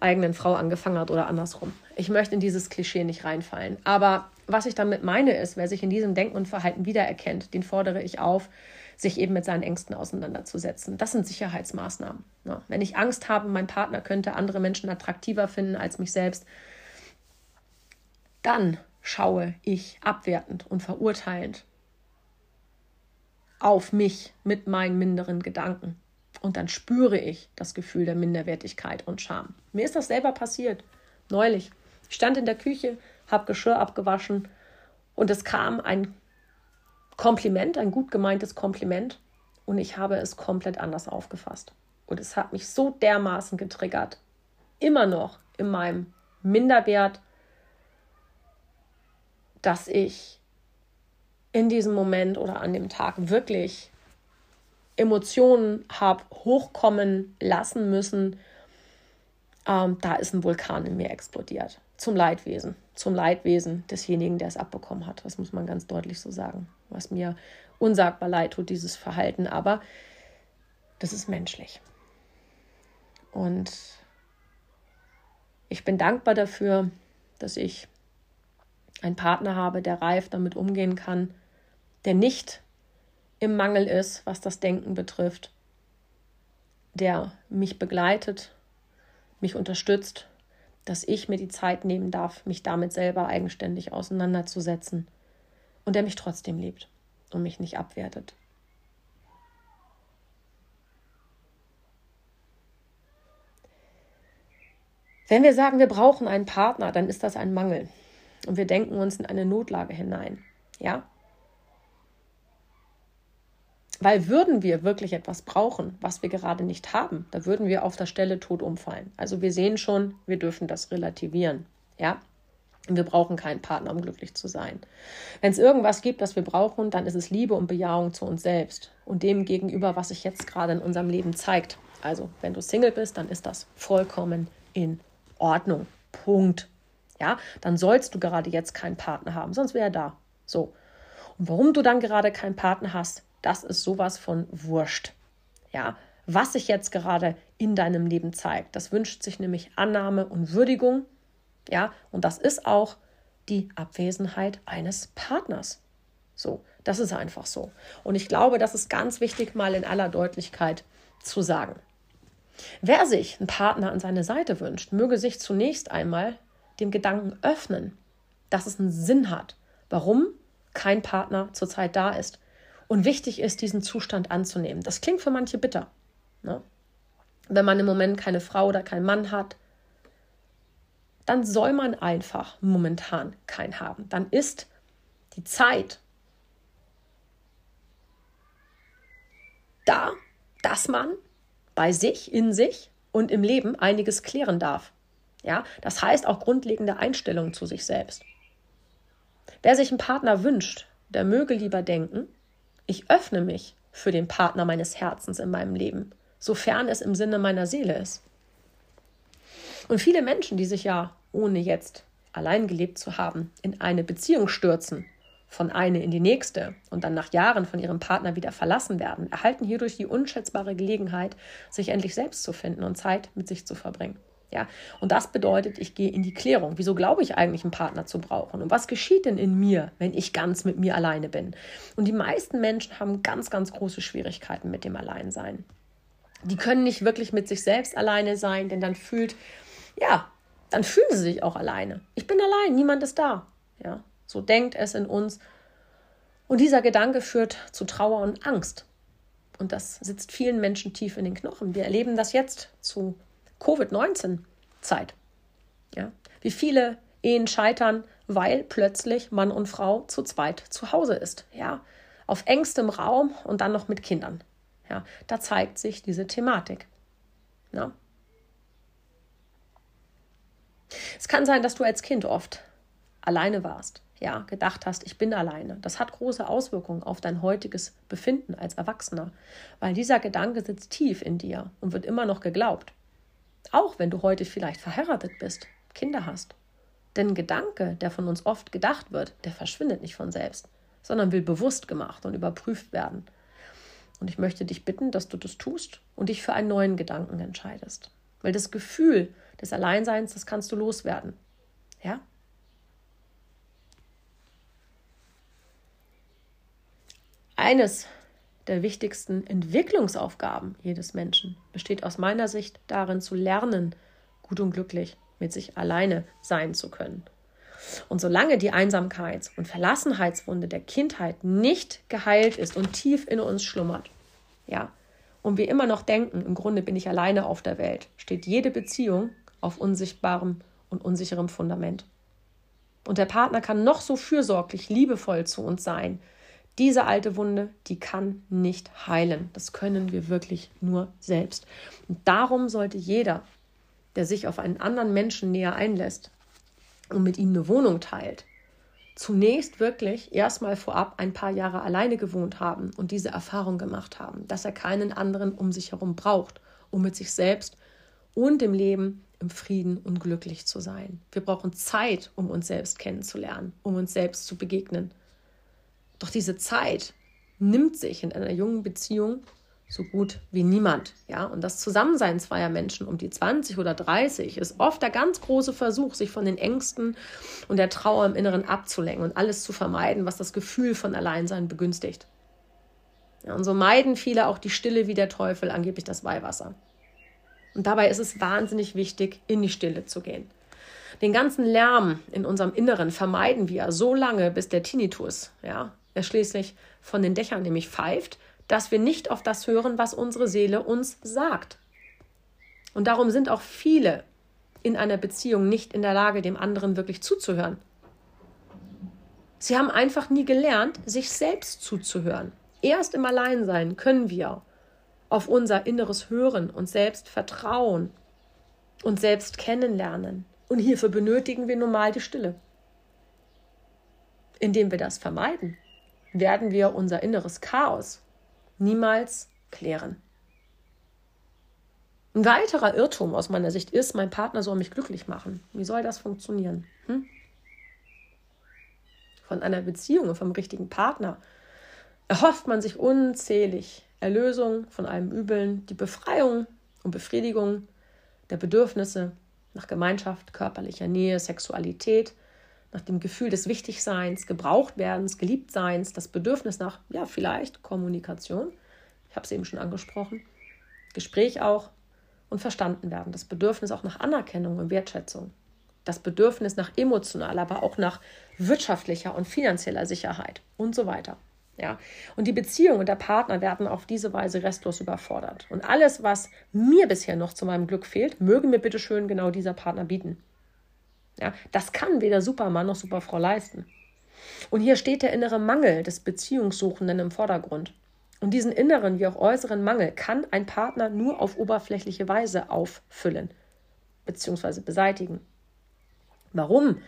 S1: eigenen Frau angefangen hat oder andersrum. Ich möchte in dieses Klischee nicht reinfallen. Aber was ich damit meine ist, wer sich in diesem Denken und Verhalten wiedererkennt, den fordere ich auf, sich eben mit seinen Ängsten auseinanderzusetzen. Das sind Sicherheitsmaßnahmen. Ja, wenn ich Angst habe, mein Partner könnte andere Menschen attraktiver finden als mich selbst, dann schaue ich abwertend und verurteilend auf mich mit meinen minderen Gedanken. Und dann spüre ich das Gefühl der Minderwertigkeit und Scham. Mir ist das selber passiert, neulich. Ich stand in der Küche, habe Geschirr abgewaschen und es kam ein Kompliment, ein gut gemeintes Kompliment und ich habe es komplett anders aufgefasst. Und es hat mich so dermaßen getriggert, immer noch in meinem Minderwert, dass ich in diesem Moment oder an dem Tag wirklich Emotionen habe hochkommen lassen müssen, ähm, da ist ein Vulkan in mir explodiert. Zum Leidwesen, zum Leidwesen desjenigen, der es abbekommen hat. Das muss man ganz deutlich so sagen. Was mir unsagbar leid tut, dieses Verhalten, aber das ist menschlich. Und ich bin dankbar dafür, dass ich einen Partner habe, der reif damit umgehen kann, der nicht im Mangel ist, was das Denken betrifft, der mich begleitet, mich unterstützt, dass ich mir die Zeit nehmen darf, mich damit selber eigenständig auseinanderzusetzen und der mich trotzdem liebt und mich nicht abwertet. Wenn wir sagen, wir brauchen einen Partner, dann ist das ein Mangel und wir denken uns in eine Notlage hinein. Ja? Weil würden wir wirklich etwas brauchen, was wir gerade nicht haben, da würden wir auf der Stelle tot umfallen. Also wir sehen schon, wir dürfen das relativieren. Ja. Wir brauchen keinen Partner, um glücklich zu sein. Wenn es irgendwas gibt, das wir brauchen, dann ist es Liebe und Bejahung zu uns selbst und dem gegenüber, was sich jetzt gerade in unserem Leben zeigt. Also, wenn du Single bist, dann ist das vollkommen in Ordnung. Punkt. Ja, dann sollst du gerade jetzt keinen Partner haben, sonst wäre er da. So. Und warum du dann gerade keinen Partner hast, das ist sowas von wurscht. Ja, was sich jetzt gerade in deinem Leben zeigt, das wünscht sich nämlich Annahme und Würdigung ja, und das ist auch die Abwesenheit eines Partners. So, das ist einfach so. Und ich glaube, das ist ganz wichtig, mal in aller Deutlichkeit zu sagen. Wer sich einen Partner an seine Seite wünscht, möge sich zunächst einmal dem Gedanken öffnen, dass es einen Sinn hat, warum kein Partner zurzeit da ist. Und wichtig ist, diesen Zustand anzunehmen. Das klingt für manche bitter. Ne? Wenn man im Moment keine Frau oder keinen Mann hat, dann soll man einfach momentan keinen haben. Dann ist die Zeit da, dass man bei sich, in sich und im Leben einiges klären darf. Ja, das heißt auch grundlegende Einstellungen zu sich selbst. Wer sich einen Partner wünscht, der möge lieber denken, ich öffne mich für den Partner meines Herzens in meinem Leben, sofern es im Sinne meiner Seele ist. Und viele Menschen, die sich ja, ohne jetzt allein gelebt zu haben, in eine Beziehung stürzen, von eine in die nächste und dann nach Jahren von ihrem Partner wieder verlassen werden, erhalten hierdurch die unschätzbare Gelegenheit, sich endlich selbst zu finden und Zeit mit sich zu verbringen. Ja, und das bedeutet, ich gehe in die Klärung. Wieso glaube ich eigentlich, einen Partner zu brauchen? Und was geschieht denn in mir, wenn ich ganz mit mir alleine bin? Und die meisten Menschen haben ganz, ganz große Schwierigkeiten mit dem Alleinsein. Die können nicht wirklich mit sich selbst alleine sein, denn dann fühlt ja, dann fühlen sie sich auch alleine. Ich bin allein, niemand ist da. Ja, so denkt es in uns. Und dieser Gedanke führt zu Trauer und Angst. Und das sitzt vielen Menschen tief in den Knochen. Wir erleben das jetzt zu Covid-19-Zeit. Ja, wie viele Ehen scheitern, weil plötzlich Mann und Frau zu zweit zu Hause ist. Ja, auf engstem Raum und dann noch mit Kindern. Ja, da zeigt sich diese Thematik. Ja. Es kann sein, dass du als Kind oft alleine warst, ja, gedacht hast, ich bin alleine. Das hat große Auswirkungen auf dein heutiges Befinden als Erwachsener, weil dieser Gedanke sitzt tief in dir und wird immer noch geglaubt. Auch wenn du heute vielleicht verheiratet bist, Kinder hast. Denn ein Gedanke, der von uns oft gedacht wird, der verschwindet nicht von selbst, sondern will bewusst gemacht und überprüft werden. Und ich möchte dich bitten, dass du das tust und dich für einen neuen Gedanken entscheidest. Weil das Gefühl, des Alleinseins, das kannst du loswerden. Ja? Eines der wichtigsten Entwicklungsaufgaben jedes Menschen besteht aus meiner Sicht darin zu lernen, gut und glücklich mit sich alleine sein zu können. Und solange die Einsamkeits- und Verlassenheitswunde der Kindheit nicht geheilt ist und tief in uns schlummert, ja, und wir immer noch denken, im Grunde bin ich alleine auf der Welt, steht jede Beziehung auf unsichtbarem und unsicherem Fundament. Und der Partner kann noch so fürsorglich, liebevoll zu uns sein. Diese alte Wunde, die kann nicht heilen. Das können wir wirklich nur selbst. Und darum sollte jeder, der sich auf einen anderen Menschen näher einlässt und mit ihm eine Wohnung teilt, zunächst wirklich erstmal vorab ein paar Jahre alleine gewohnt haben und diese Erfahrung gemacht haben, dass er keinen anderen um sich herum braucht, um mit sich selbst und dem Leben im Frieden und glücklich zu sein. Wir brauchen Zeit, um uns selbst kennenzulernen, um uns selbst zu begegnen. Doch diese Zeit nimmt sich in einer jungen Beziehung so gut wie niemand. Ja, und das Zusammensein zweier Menschen um die 20 oder 30 ist oft der ganz große Versuch, sich von den Ängsten und der Trauer im Inneren abzulenken und alles zu vermeiden, was das Gefühl von Alleinsein begünstigt. Ja, und so meiden viele auch die Stille wie der Teufel, angeblich das Weihwasser. Und dabei ist es wahnsinnig wichtig, in die Stille zu gehen. Den ganzen Lärm in unserem Inneren vermeiden wir so lange, bis der Tinnitus, ja, er schließlich von den Dächern nämlich pfeift, dass wir nicht auf das hören, was unsere Seele uns sagt. Und darum sind auch viele in einer Beziehung nicht in der Lage, dem anderen wirklich zuzuhören. Sie haben einfach nie gelernt, sich selbst zuzuhören. Erst im Alleinsein können wir auf unser inneres Hören, und selbst vertrauen, und selbst kennenlernen. Und hierfür benötigen wir nun mal die Stille. indem wir das vermeiden, werden wir unser inneres Chaos niemals klären. Ein weiterer Irrtum aus meiner Sicht ist, mein Partner soll mich glücklich machen. Wie soll das funktionieren? Hm? Von einer Beziehung und vom richtigen Partner erhofft man sich unzählig Erlösung von allem Übeln, die Befreiung und Befriedigung der Bedürfnisse nach Gemeinschaft, körperlicher Nähe, Sexualität, nach dem Gefühl des Wichtigseins, Gebrauchtwerdens, Geliebtseins, das Bedürfnis nach, ja, vielleicht Kommunikation, ich habe es eben schon angesprochen, Gespräch auch und verstanden werden, das Bedürfnis auch nach Anerkennung und Wertschätzung, das Bedürfnis nach emotionaler, aber auch nach wirtschaftlicher und finanzieller Sicherheit und so weiter. Ja, und die Beziehung und der Partner werden auf diese Weise restlos überfordert. Und alles, was mir bisher noch zu meinem Glück fehlt, möge mir bitte schön genau dieser Partner bieten. Ja, das kann weder Supermann noch Superfrau leisten. Und hier steht der innere Mangel des Beziehungssuchenden im Vordergrund. Und diesen inneren wie auch äußeren Mangel kann ein Partner nur auf oberflächliche Weise auffüllen bzw. beseitigen. Warum?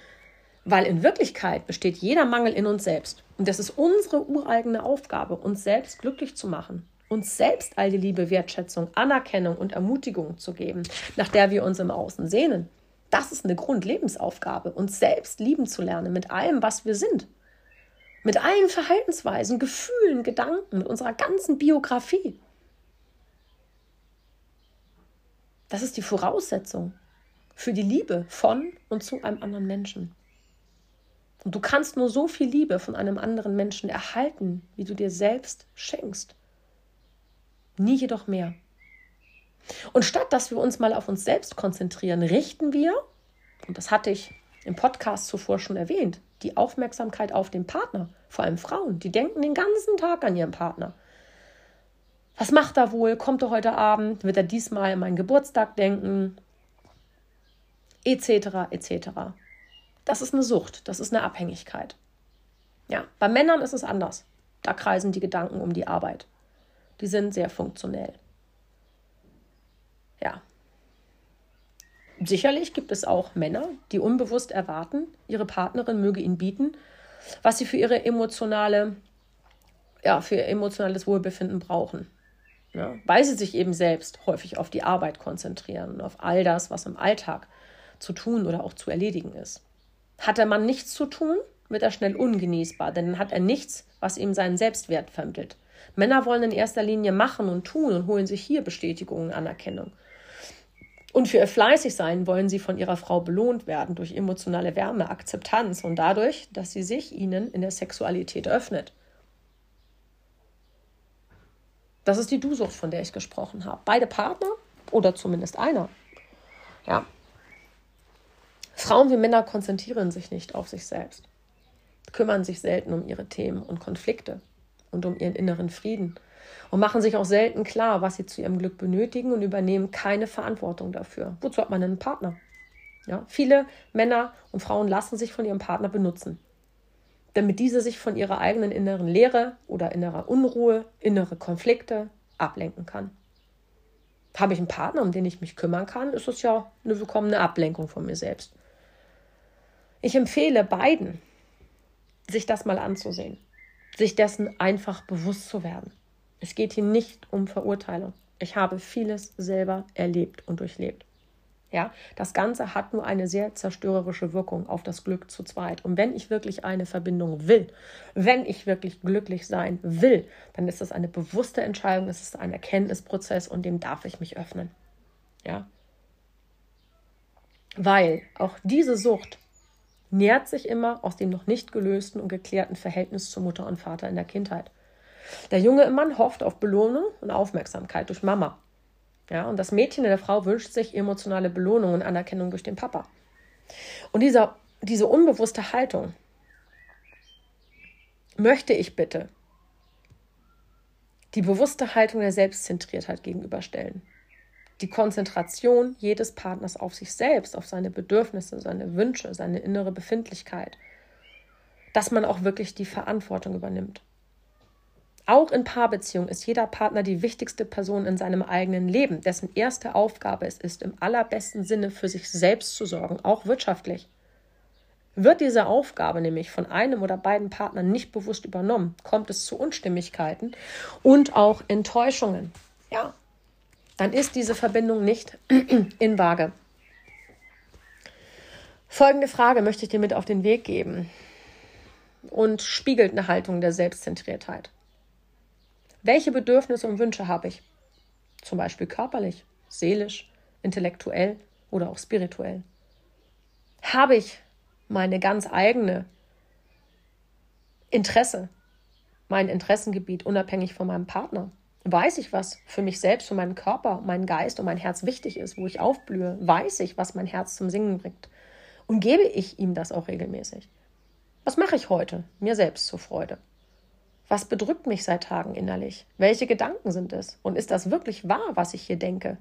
S1: Weil in Wirklichkeit besteht jeder Mangel in uns selbst. Und das ist unsere ureigene Aufgabe, uns selbst glücklich zu machen, uns selbst all die Liebe, Wertschätzung, Anerkennung und Ermutigung zu geben, nach der wir uns im Außen sehnen. Das ist eine Grundlebensaufgabe, uns selbst lieben zu lernen mit allem, was wir sind. Mit allen Verhaltensweisen, Gefühlen, Gedanken, mit unserer ganzen Biografie. Das ist die Voraussetzung für die Liebe von und zu einem anderen Menschen. Und du kannst nur so viel Liebe von einem anderen Menschen erhalten, wie du dir selbst schenkst. Nie jedoch mehr. Und statt dass wir uns mal auf uns selbst konzentrieren, richten wir, und das hatte ich im Podcast zuvor schon erwähnt, die Aufmerksamkeit auf den Partner, vor allem Frauen, die denken den ganzen Tag an ihren Partner. Was macht er wohl? Kommt er heute Abend? Wird er diesmal an meinen Geburtstag denken? Etc. etc. Das ist eine Sucht, das ist eine Abhängigkeit. Ja, bei Männern ist es anders. Da kreisen die Gedanken um die Arbeit. Die sind sehr funktionell. Ja. Sicherlich gibt es auch Männer, die unbewusst erwarten, ihre Partnerin möge ihnen bieten, was sie für ihre emotionale, ja, für ihr emotionales Wohlbefinden brauchen. Ja, weil sie sich eben selbst häufig auf die Arbeit konzentrieren und auf all das, was im Alltag zu tun oder auch zu erledigen ist. Hat der Mann nichts zu tun, wird er schnell ungenießbar, denn dann hat er nichts, was ihm seinen Selbstwert vermittelt. Männer wollen in erster Linie machen und tun und holen sich hier Bestätigung und Anerkennung. Und für ihr Fleißigsein wollen sie von ihrer Frau belohnt werden durch emotionale Wärme, Akzeptanz und dadurch, dass sie sich ihnen in der Sexualität öffnet. Das ist die Du-Sucht, von der ich gesprochen habe. Beide Partner oder zumindest einer. Ja. Frauen wie Männer konzentrieren sich nicht auf sich selbst, kümmern sich selten um ihre Themen und Konflikte und um ihren inneren Frieden und machen sich auch selten klar, was sie zu ihrem Glück benötigen und übernehmen keine Verantwortung dafür. Wozu hat man einen Partner? Ja, viele Männer und Frauen lassen sich von ihrem Partner benutzen, damit diese sich von ihrer eigenen inneren Leere oder innerer Unruhe, innere Konflikte ablenken kann. Habe ich einen Partner, um den ich mich kümmern kann, ist es ja eine willkommene Ablenkung von mir selbst. Ich empfehle beiden, sich das mal anzusehen, sich dessen einfach bewusst zu werden. Es geht hier nicht um Verurteilung. Ich habe vieles selber erlebt und durchlebt. Ja, das Ganze hat nur eine sehr zerstörerische Wirkung auf das Glück zu zweit. Und wenn ich wirklich eine Verbindung will, wenn ich wirklich glücklich sein will, dann ist das eine bewusste Entscheidung, es ist ein Erkenntnisprozess und dem darf ich mich öffnen. Ja. Weil auch diese Sucht nährt sich immer aus dem noch nicht gelösten und geklärten Verhältnis zu Mutter und Vater in der Kindheit. Der junge Mann hofft auf Belohnung und Aufmerksamkeit durch Mama. Ja, und das Mädchen in der Frau wünscht sich emotionale Belohnung und Anerkennung durch den Papa. Und dieser, diese unbewusste Haltung möchte ich bitte die bewusste Haltung der Selbstzentriertheit gegenüberstellen. Die Konzentration jedes Partners auf sich selbst, auf seine Bedürfnisse, seine Wünsche, seine innere Befindlichkeit. Dass man auch wirklich die Verantwortung übernimmt. Auch in Paarbeziehungen ist jeder Partner die wichtigste Person in seinem eigenen Leben, dessen erste Aufgabe es ist, im allerbesten Sinne für sich selbst zu sorgen, auch wirtschaftlich. Wird diese Aufgabe nämlich von einem oder beiden Partnern nicht bewusst übernommen, kommt es zu Unstimmigkeiten und auch Enttäuschungen. Ja, dann ist diese Verbindung nicht in Waage. Folgende Frage möchte ich dir mit auf den Weg geben und spiegelt eine Haltung der Selbstzentriertheit. Welche Bedürfnisse und Wünsche habe ich? Zum Beispiel körperlich, seelisch, intellektuell oder auch spirituell. Habe ich meine ganz eigene Interesse, mein Interessengebiet unabhängig von meinem Partner? Weiß ich, was für mich selbst, für meinen Körper, meinen Geist und mein Herz wichtig ist, wo ich aufblühe? Weiß ich, was mein Herz zum Singen bringt? Und gebe ich ihm das auch regelmäßig? Was mache ich heute mir selbst zur Freude? Was bedrückt mich seit Tagen innerlich? Welche Gedanken sind es? Und ist das wirklich wahr, was ich hier denke?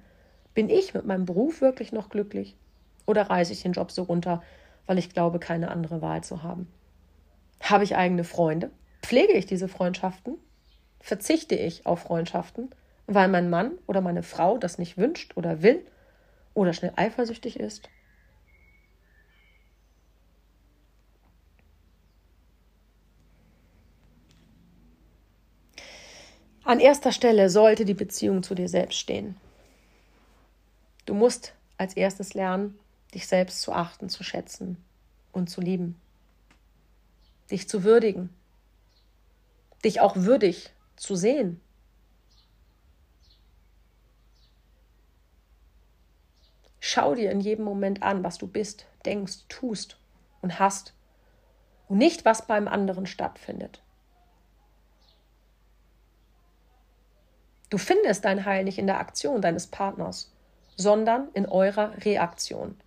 S1: Bin ich mit meinem Beruf wirklich noch glücklich? Oder reiße ich den Job so runter, weil ich glaube, keine andere Wahl zu haben? Habe ich eigene Freunde? Pflege ich diese Freundschaften? Verzichte ich auf Freundschaften, weil mein Mann oder meine Frau das nicht wünscht oder will oder schnell eifersüchtig ist? An erster Stelle sollte die Beziehung zu dir selbst stehen. Du musst als erstes lernen, dich selbst zu achten, zu schätzen und zu lieben. Dich zu würdigen. Dich auch würdig zu sehen. Schau dir in jedem Moment an, was du bist, denkst, tust und hast und nicht, was beim anderen stattfindet. Du findest dein Heil nicht in der Aktion deines Partners, sondern in eurer Reaktion.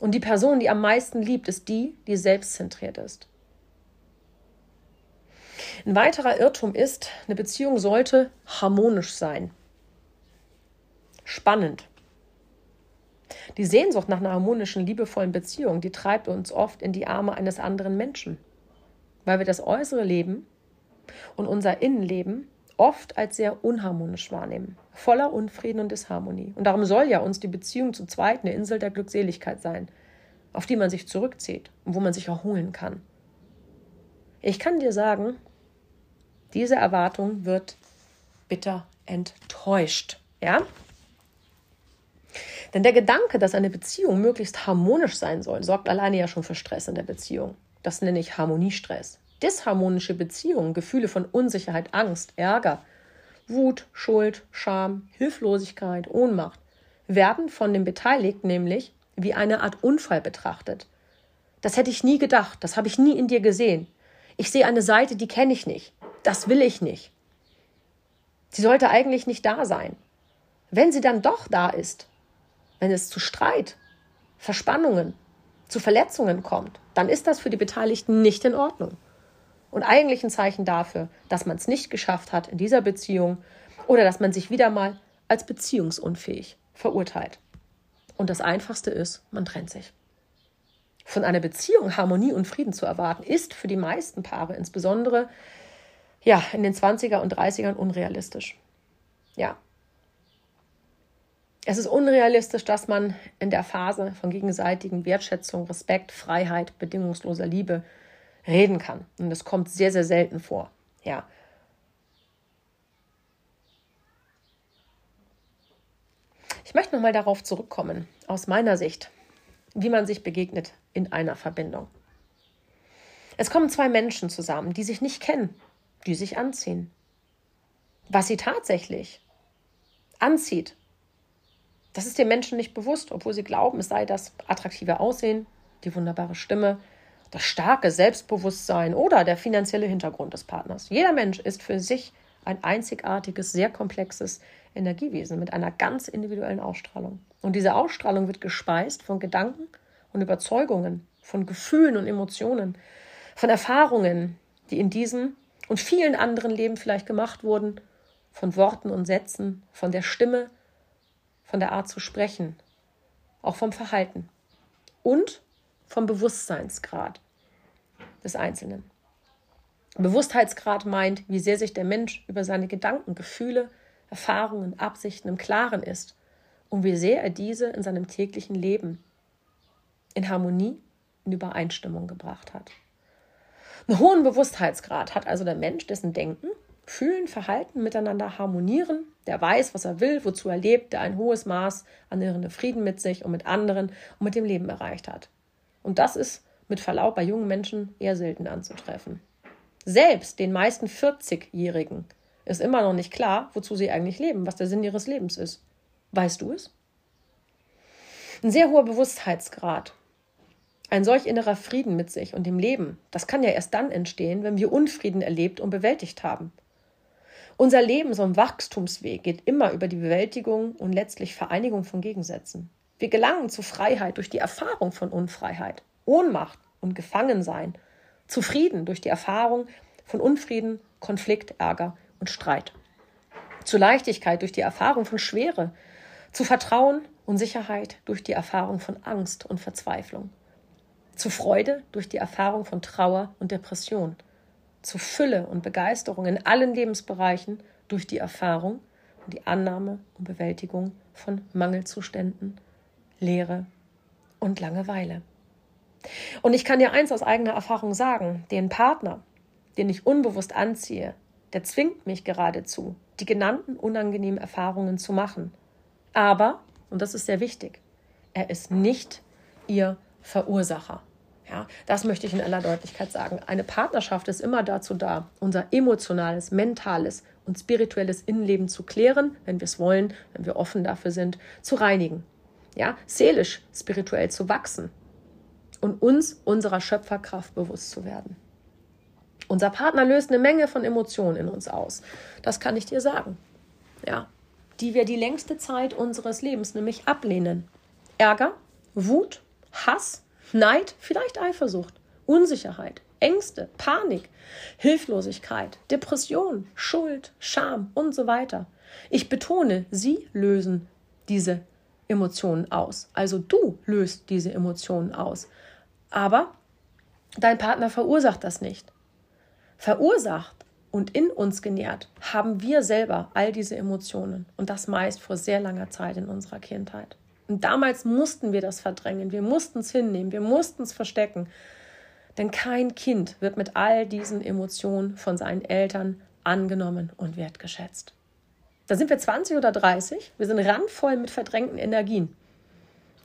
S1: Und die Person, die am meisten liebt, ist die, die selbstzentriert ist. Ein weiterer Irrtum ist, eine Beziehung sollte harmonisch sein. Spannend. Die Sehnsucht nach einer harmonischen, liebevollen Beziehung, die treibt uns oft in die Arme eines anderen Menschen, weil wir das äußere Leben und unser Innenleben oft als sehr unharmonisch wahrnehmen, voller Unfrieden und Disharmonie. Und darum soll ja uns die Beziehung zu zweit eine Insel der Glückseligkeit sein, auf die man sich zurückzieht und wo man sich erholen kann. Ich kann dir sagen, diese Erwartung wird bitter enttäuscht. Ja? Denn der Gedanke, dass eine Beziehung möglichst harmonisch sein soll, sorgt alleine ja schon für Stress in der Beziehung. Das nenne ich Harmoniestress disharmonische Beziehungen, Gefühle von Unsicherheit, Angst, Ärger, Wut, Schuld, Scham, Hilflosigkeit, Ohnmacht werden von dem Beteiligten nämlich wie eine Art Unfall betrachtet. Das hätte ich nie gedacht, das habe ich nie in dir gesehen. Ich sehe eine Seite, die kenne ich nicht. Das will ich nicht. Sie sollte eigentlich nicht da sein. Wenn sie dann doch da ist, wenn es zu Streit, Verspannungen, zu Verletzungen kommt, dann ist das für die Beteiligten nicht in Ordnung. Und eigentlich ein Zeichen dafür, dass man es nicht geschafft hat in dieser Beziehung oder dass man sich wieder mal als beziehungsunfähig verurteilt. Und das Einfachste ist, man trennt sich. Von einer Beziehung Harmonie und Frieden zu erwarten, ist für die meisten Paare, insbesondere ja, in den 20er und 30ern, unrealistisch. Ja. Es ist unrealistisch, dass man in der Phase von gegenseitigen Wertschätzung, Respekt, Freiheit, bedingungsloser Liebe reden kann. Und das kommt sehr, sehr selten vor. Ja. Ich möchte nochmal darauf zurückkommen, aus meiner Sicht, wie man sich begegnet in einer Verbindung. Es kommen zwei Menschen zusammen, die sich nicht kennen, die sich anziehen. Was sie tatsächlich anzieht, das ist den Menschen nicht bewusst, obwohl sie glauben, es sei das attraktive Aussehen, die wunderbare Stimme, das starke Selbstbewusstsein oder der finanzielle Hintergrund des Partners. Jeder Mensch ist für sich ein einzigartiges, sehr komplexes Energiewesen mit einer ganz individuellen Ausstrahlung. Und diese Ausstrahlung wird gespeist von Gedanken und Überzeugungen, von Gefühlen und Emotionen, von Erfahrungen, die in diesem und vielen anderen Leben vielleicht gemacht wurden, von Worten und Sätzen, von der Stimme, von der Art zu sprechen, auch vom Verhalten und vom Bewusstseinsgrad des Einzelnen. Bewusstheitsgrad meint, wie sehr sich der Mensch über seine Gedanken, Gefühle, Erfahrungen, Absichten im Klaren ist und wie sehr er diese in seinem täglichen Leben in Harmonie in Übereinstimmung gebracht hat. Einen hohen Bewusstheitsgrad hat also der Mensch, dessen Denken, Fühlen, Verhalten miteinander harmonieren, der weiß, was er will, wozu er lebt, der ein hohes Maß an inneren Frieden mit sich und mit anderen und mit dem Leben erreicht hat. Und das ist mit Verlaub bei jungen Menschen eher selten anzutreffen. Selbst den meisten 40-Jährigen ist immer noch nicht klar, wozu sie eigentlich leben, was der Sinn ihres Lebens ist. Weißt du es? Ein sehr hoher Bewusstheitsgrad, ein solch innerer Frieden mit sich und dem Leben, das kann ja erst dann entstehen, wenn wir Unfrieden erlebt und bewältigt haben. Unser Lebens- und Wachstumsweg geht immer über die Bewältigung und letztlich Vereinigung von Gegensätzen. Wir gelangen zu Freiheit durch die Erfahrung von Unfreiheit, Ohnmacht und Gefangensein, zu Frieden durch die Erfahrung von Unfrieden, Konflikt, Ärger und Streit, zu Leichtigkeit durch die Erfahrung von Schwere, zu Vertrauen und Sicherheit durch die Erfahrung von Angst und Verzweiflung, zu Freude durch die Erfahrung von Trauer und Depression, zu Fülle und Begeisterung in allen Lebensbereichen durch die Erfahrung und die Annahme und Bewältigung von Mangelzuständen, Leere und Langeweile. Und ich kann dir eins aus eigener Erfahrung sagen, den Partner, den ich unbewusst anziehe, der zwingt mich geradezu, die genannten unangenehmen Erfahrungen zu machen. Aber, und das ist sehr wichtig, er ist nicht ihr Verursacher. Ja, das möchte ich in aller Deutlichkeit sagen. Eine Partnerschaft ist immer dazu da, unser emotionales, mentales und spirituelles Innenleben zu klären, wenn wir es wollen, wenn wir offen dafür sind, zu reinigen. Ja, seelisch, spirituell zu wachsen und uns unserer Schöpferkraft bewusst zu werden. Unser Partner löst eine Menge von Emotionen in uns aus. Das kann ich dir sagen. Ja, die wir die längste Zeit unseres Lebens nämlich ablehnen. Ärger, Wut, Hass, Neid, vielleicht Eifersucht, Unsicherheit, Ängste, Panik, Hilflosigkeit, Depression, Schuld, Scham und so weiter. Ich betone, sie lösen diese Emotionen aus. Also du löst diese Emotionen aus. Aber dein Partner verursacht das nicht. Verursacht und in uns genährt haben wir selber all diese Emotionen und das meist vor sehr langer Zeit in unserer Kindheit. Und damals mussten wir das verdrängen, wir mussten es hinnehmen, wir mussten es verstecken. Denn kein Kind wird mit all diesen Emotionen von seinen Eltern angenommen und wertgeschätzt. Da sind wir 20 oder 30, wir sind randvoll mit verdrängten Energien.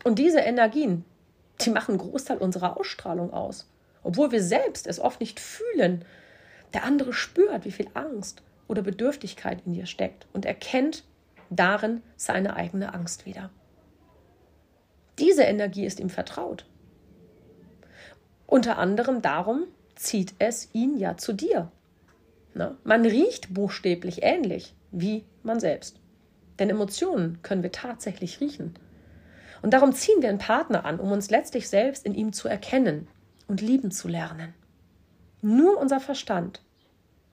S1: Und diese Energien, die machen einen Großteil unserer Ausstrahlung aus. Obwohl wir selbst es oft nicht fühlen. Der andere spürt, wie viel Angst oder Bedürftigkeit in dir steckt und erkennt darin seine eigene Angst wieder. Diese Energie ist ihm vertraut. Unter anderem darum zieht es ihn ja zu dir. Na, man riecht buchstäblich ähnlich wie man selbst. Denn Emotionen können wir tatsächlich riechen. Und darum ziehen wir einen Partner an, um uns letztlich selbst in ihm zu erkennen und lieben zu lernen. Nur unser Verstand,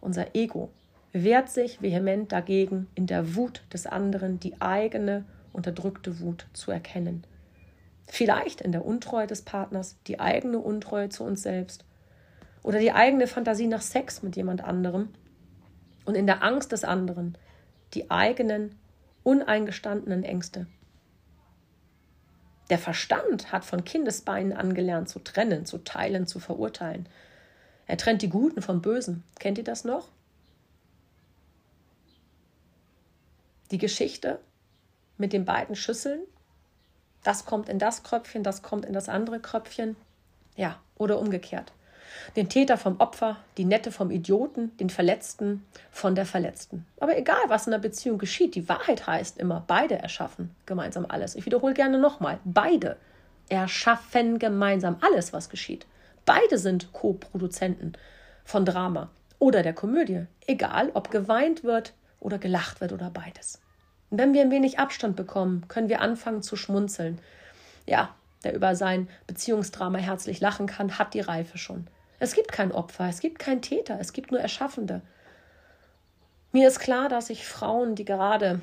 S1: unser Ego, wehrt sich vehement dagegen, in der Wut des anderen die eigene unterdrückte Wut zu erkennen Vielleicht in der Untreue des Partners, die eigene Untreue zu uns selbst oder die eigene Fantasie nach Sex mit jemand anderem und in der Angst des anderen die eigenen uneingestandenen Ängste. Der Verstand hat von Kindesbeinen angelernt zu trennen, zu teilen, zu verurteilen. Er trennt die Guten vom Bösen. Kennt ihr das noch? Die Geschichte mit den beiden Schüsseln das kommt in das Kröpfchen, das kommt in das andere Kröpfchen. Ja, oder umgekehrt. Den Täter vom Opfer, die Nette vom Idioten, den Verletzten von der Verletzten. Aber egal, was in der Beziehung geschieht, die Wahrheit heißt immer, beide erschaffen gemeinsam alles. Ich wiederhole gerne nochmal, beide erschaffen gemeinsam alles, was geschieht. Beide sind Co-Produzenten von Drama oder der Komödie, egal ob geweint wird oder gelacht wird oder beides. Und wenn wir ein wenig Abstand bekommen, können wir anfangen zu schmunzeln. Ja, der über sein Beziehungsdrama herzlich lachen kann, hat die Reife schon. Es gibt kein Opfer, es gibt keinen Täter, es gibt nur Erschaffende. Mir ist klar, dass sich Frauen, die gerade,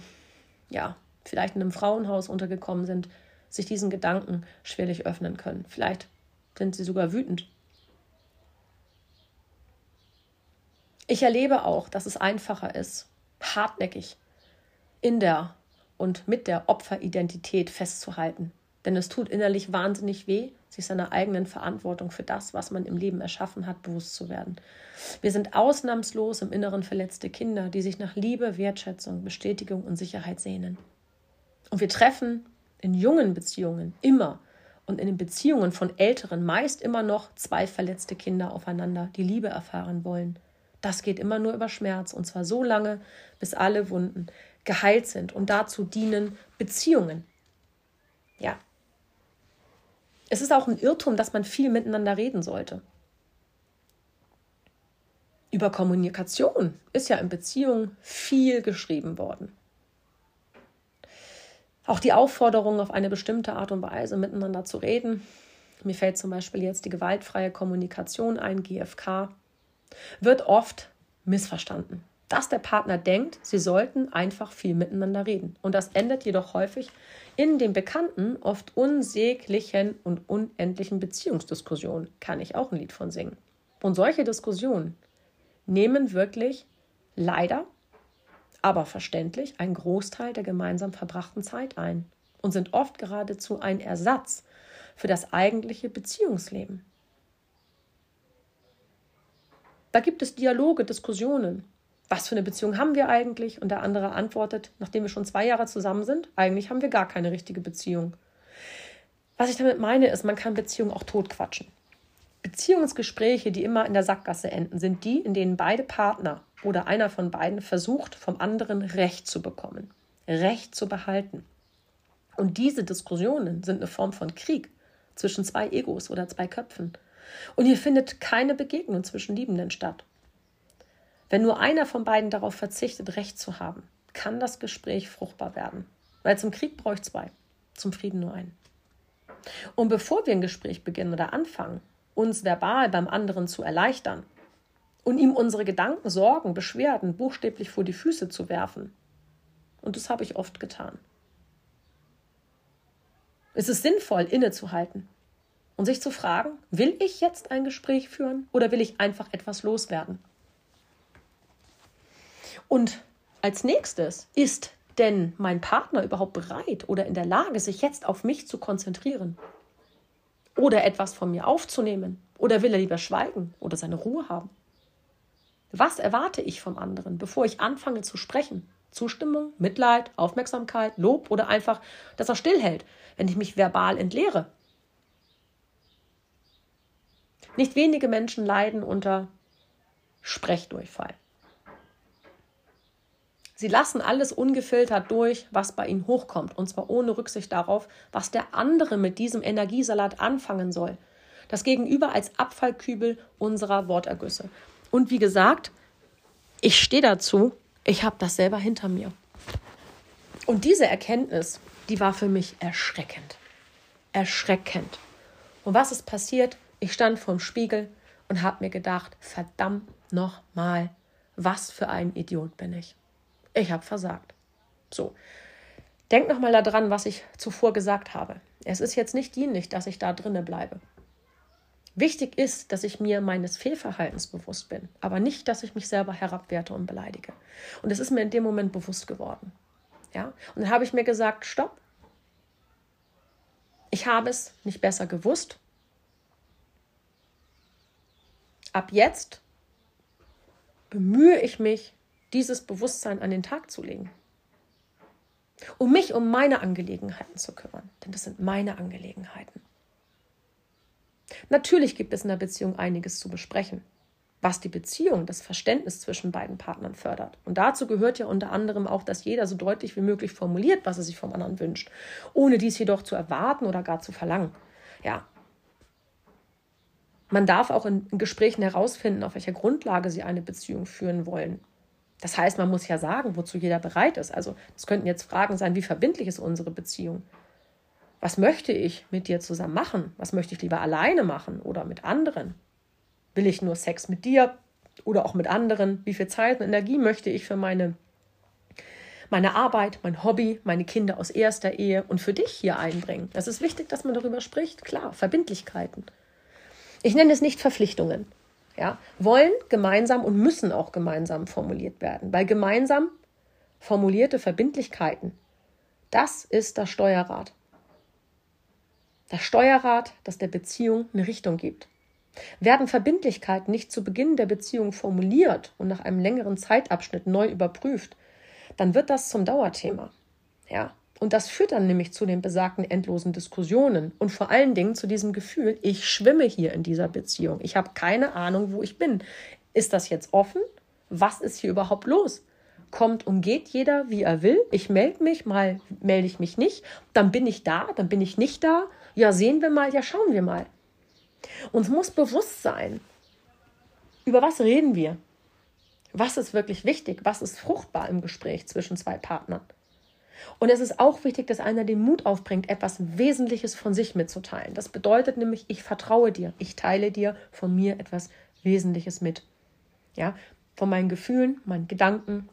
S1: ja, vielleicht in einem Frauenhaus untergekommen sind, sich diesen Gedanken schwerlich öffnen können. Vielleicht sind sie sogar wütend. Ich erlebe auch, dass es einfacher ist, hartnäckig in der und mit der Opferidentität festzuhalten. Denn es tut innerlich wahnsinnig weh sich seiner eigenen Verantwortung für das, was man im Leben erschaffen hat, bewusst zu werden. Wir sind ausnahmslos im Inneren verletzte Kinder, die sich nach Liebe, Wertschätzung, Bestätigung und Sicherheit sehnen. Und wir treffen in jungen Beziehungen immer und in den Beziehungen von Älteren meist immer noch zwei verletzte Kinder aufeinander, die Liebe erfahren wollen. Das geht immer nur über Schmerz und zwar so lange, bis alle Wunden geheilt sind und dazu dienen Beziehungen. Ja. Es ist auch ein Irrtum, dass man viel miteinander reden sollte. Über Kommunikation ist ja in Beziehungen viel geschrieben worden. Auch die Aufforderung, auf eine bestimmte Art und Weise miteinander zu reden. Mir fällt zum Beispiel jetzt die gewaltfreie Kommunikation ein, GFK, wird oft missverstanden. Dass der Partner denkt, sie sollten einfach viel miteinander reden. Und das endet jedoch häufig in den bekannten, oft unsäglichen und unendlichen Beziehungsdiskussionen. Kann ich auch ein Lied von singen. Und solche Diskussionen nehmen wirklich leider aber verständlich einen Großteil der gemeinsam verbrachten Zeit ein und sind oft geradezu ein Ersatz für das eigentliche Beziehungsleben. Da gibt es Dialoge, Diskussionen. Was für eine Beziehung haben wir eigentlich? Und der andere antwortet, nachdem wir schon zwei Jahre zusammen sind, eigentlich haben wir gar keine richtige Beziehung. Was ich damit meine, ist, man kann Beziehungen auch totquatschen. Beziehungsgespräche, die immer in der Sackgasse enden, sind die, in denen beide Partner oder einer von beiden versucht, vom anderen Recht zu bekommen, Recht zu behalten. Und diese Diskussionen sind eine Form von Krieg zwischen zwei Egos oder zwei Köpfen. Und hier findet keine Begegnung zwischen Liebenden statt. Wenn nur einer von beiden darauf verzichtet, Recht zu haben, kann das Gespräch fruchtbar werden. Weil zum Krieg brauche ich zwei, zum Frieden nur einen. Und bevor wir ein Gespräch beginnen oder anfangen, uns verbal beim anderen zu erleichtern und ihm unsere Gedanken, Sorgen, Beschwerden buchstäblich vor die Füße zu werfen. Und das habe ich oft getan. Es ist sinnvoll, innezuhalten und sich zu fragen, will ich jetzt ein Gespräch führen oder will ich einfach etwas loswerden? Und als nächstes, ist denn mein Partner überhaupt bereit oder in der Lage, sich jetzt auf mich zu konzentrieren? Oder etwas von mir aufzunehmen? Oder will er lieber schweigen oder seine Ruhe haben? Was erwarte ich vom anderen, bevor ich anfange zu sprechen? Zustimmung, Mitleid, Aufmerksamkeit, Lob oder einfach, dass er stillhält, wenn ich mich verbal entleere? Nicht wenige Menschen leiden unter Sprechdurchfall. Sie lassen alles ungefiltert durch, was bei ihnen hochkommt, und zwar ohne Rücksicht darauf, was der andere mit diesem Energiesalat anfangen soll. Das Gegenüber als Abfallkübel unserer Wortergüsse. Und wie gesagt, ich stehe dazu, ich habe das selber hinter mir. Und diese Erkenntnis, die war für mich erschreckend. Erschreckend. Und was ist passiert? Ich stand vorm Spiegel und habe mir gedacht, verdammt nochmal, was für ein Idiot bin ich ich habe versagt. So. Denk nochmal daran, was ich zuvor gesagt habe. Es ist jetzt nicht dienlich, dass ich da drinne bleibe. Wichtig ist, dass ich mir meines Fehlverhaltens bewusst bin, aber nicht, dass ich mich selber herabwerte und beleidige. Und es ist mir in dem Moment bewusst geworden. Ja? Und dann habe ich mir gesagt, stopp. Ich habe es nicht besser gewusst. Ab jetzt bemühe ich mich, dieses Bewusstsein an den Tag zu legen. Um mich um meine Angelegenheiten zu kümmern, denn das sind meine Angelegenheiten. Natürlich gibt es in der Beziehung einiges zu besprechen, was die Beziehung, das Verständnis zwischen beiden Partnern fördert. Und dazu gehört ja unter anderem auch, dass jeder so deutlich wie möglich formuliert, was er sich vom anderen wünscht, ohne dies jedoch zu erwarten oder gar zu verlangen. Ja. Man darf auch in Gesprächen herausfinden, auf welcher Grundlage sie eine Beziehung führen wollen. Das heißt, man muss ja sagen, wozu jeder bereit ist. Also, das könnten jetzt Fragen sein, wie verbindlich ist unsere Beziehung? Was möchte ich mit dir zusammen machen? Was möchte ich lieber alleine machen oder mit anderen? Will ich nur Sex mit dir oder auch mit anderen? Wie viel Zeit und Energie möchte ich für meine, meine Arbeit, mein Hobby, meine Kinder aus erster Ehe und für dich hier einbringen? Das ist wichtig, dass man darüber spricht. Klar, Verbindlichkeiten. Ich nenne es nicht Verpflichtungen ja, wollen gemeinsam und müssen auch gemeinsam formuliert werden, weil gemeinsam formulierte Verbindlichkeiten, das ist das Steuerrad. das Steuerrad, das der Beziehung eine Richtung gibt. Werden Verbindlichkeiten nicht zu Beginn der Beziehung formuliert und nach einem längeren Zeitabschnitt neu überprüft, dann wird das zum Dauerthema. Ja, und das führt dann nämlich zu den besagten endlosen Diskussionen und vor allen Dingen zu diesem Gefühl, ich schwimme hier in dieser Beziehung. Ich habe keine Ahnung, wo ich bin. Ist das jetzt offen? Was ist hier überhaupt los? Kommt und geht jeder, wie er will. Ich melde mich, mal melde ich mich nicht. Dann bin ich da, dann bin ich nicht da. Ja, sehen wir mal, ja, schauen wir mal. Uns muss bewusst sein, über was reden wir? Was ist wirklich wichtig? Was ist fruchtbar im Gespräch zwischen zwei Partnern? Und es ist auch wichtig, dass einer den Mut aufbringt, etwas Wesentliches von sich mitzuteilen. Das bedeutet nämlich, ich vertraue dir, ich teile dir von mir etwas Wesentliches mit. Ja, von meinen Gefühlen, meinen Gedanken,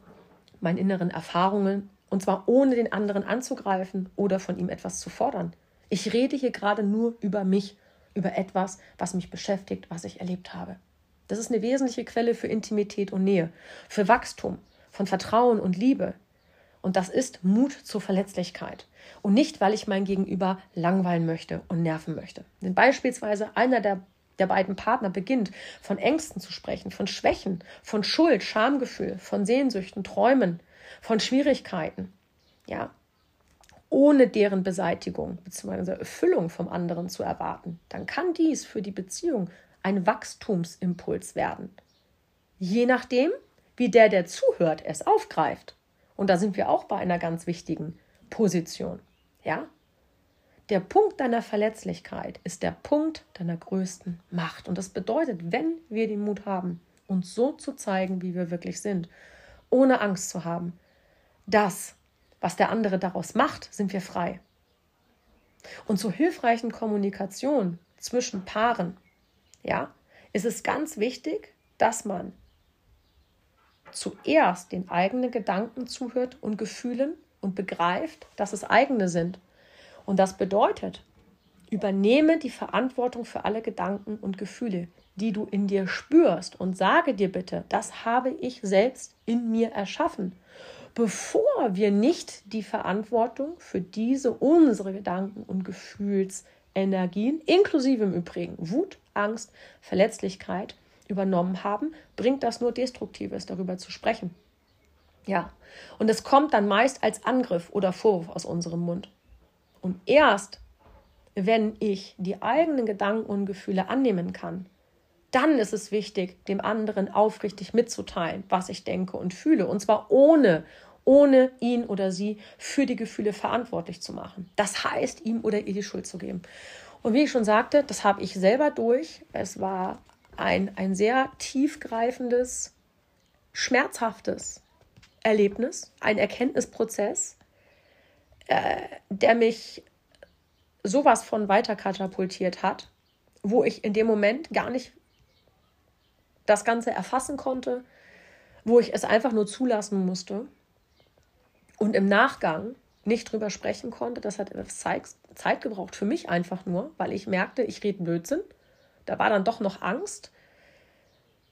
S1: meinen inneren Erfahrungen und zwar ohne den anderen anzugreifen oder von ihm etwas zu fordern. Ich rede hier gerade nur über mich, über etwas, was mich beschäftigt, was ich erlebt habe. Das ist eine wesentliche Quelle für Intimität und Nähe, für Wachstum, von Vertrauen und Liebe, und das ist Mut zur Verletzlichkeit. Und nicht, weil ich mein Gegenüber langweilen möchte und nerven möchte. Wenn beispielsweise einer der, der beiden Partner beginnt, von Ängsten zu sprechen, von Schwächen, von Schuld, Schamgefühl, von Sehnsüchten, Träumen, von Schwierigkeiten, ja, ohne deren Beseitigung bzw. Erfüllung vom anderen zu erwarten, dann kann dies für die Beziehung ein Wachstumsimpuls werden. Je nachdem, wie der, der zuhört, es aufgreift. Und da sind wir auch bei einer ganz wichtigen Position. Ja? Der Punkt deiner Verletzlichkeit ist der Punkt deiner größten Macht. Und das bedeutet, wenn wir den Mut haben, uns so zu zeigen, wie wir wirklich sind, ohne Angst zu haben, das, was der andere daraus macht, sind wir frei. Und zur hilfreichen Kommunikation zwischen Paaren, ja, ist es ganz wichtig, dass man zuerst den eigenen Gedanken zuhört und Gefühlen und begreift, dass es eigene sind. Und das bedeutet, übernehme die Verantwortung für alle Gedanken und Gefühle, die du in dir spürst und sage dir bitte, das habe ich selbst in mir erschaffen, bevor wir nicht die Verantwortung für diese unsere Gedanken und Gefühlsenergien, inklusive im Übrigen Wut, Angst, Verletzlichkeit, übernommen haben, bringt das nur Destruktives, darüber zu sprechen. Ja, und es kommt dann meist als Angriff oder Vorwurf aus unserem Mund. Und erst, wenn ich die eigenen Gedanken und Gefühle annehmen kann, dann ist es wichtig, dem anderen aufrichtig mitzuteilen, was ich denke und fühle. Und zwar ohne, ohne ihn oder sie für die Gefühle verantwortlich zu machen. Das heißt, ihm oder ihr die Schuld zu geben. Und wie ich schon sagte, das habe ich selber durch. Es war ein, ein sehr tiefgreifendes, schmerzhaftes Erlebnis, ein Erkenntnisprozess, äh, der mich sowas von weiter katapultiert hat, wo ich in dem Moment gar nicht das Ganze erfassen konnte, wo ich es einfach nur zulassen musste und im Nachgang nicht drüber sprechen konnte. Das hat Zeit, Zeit gebraucht für mich einfach nur, weil ich merkte, ich rede Blödsinn da war dann doch noch Angst,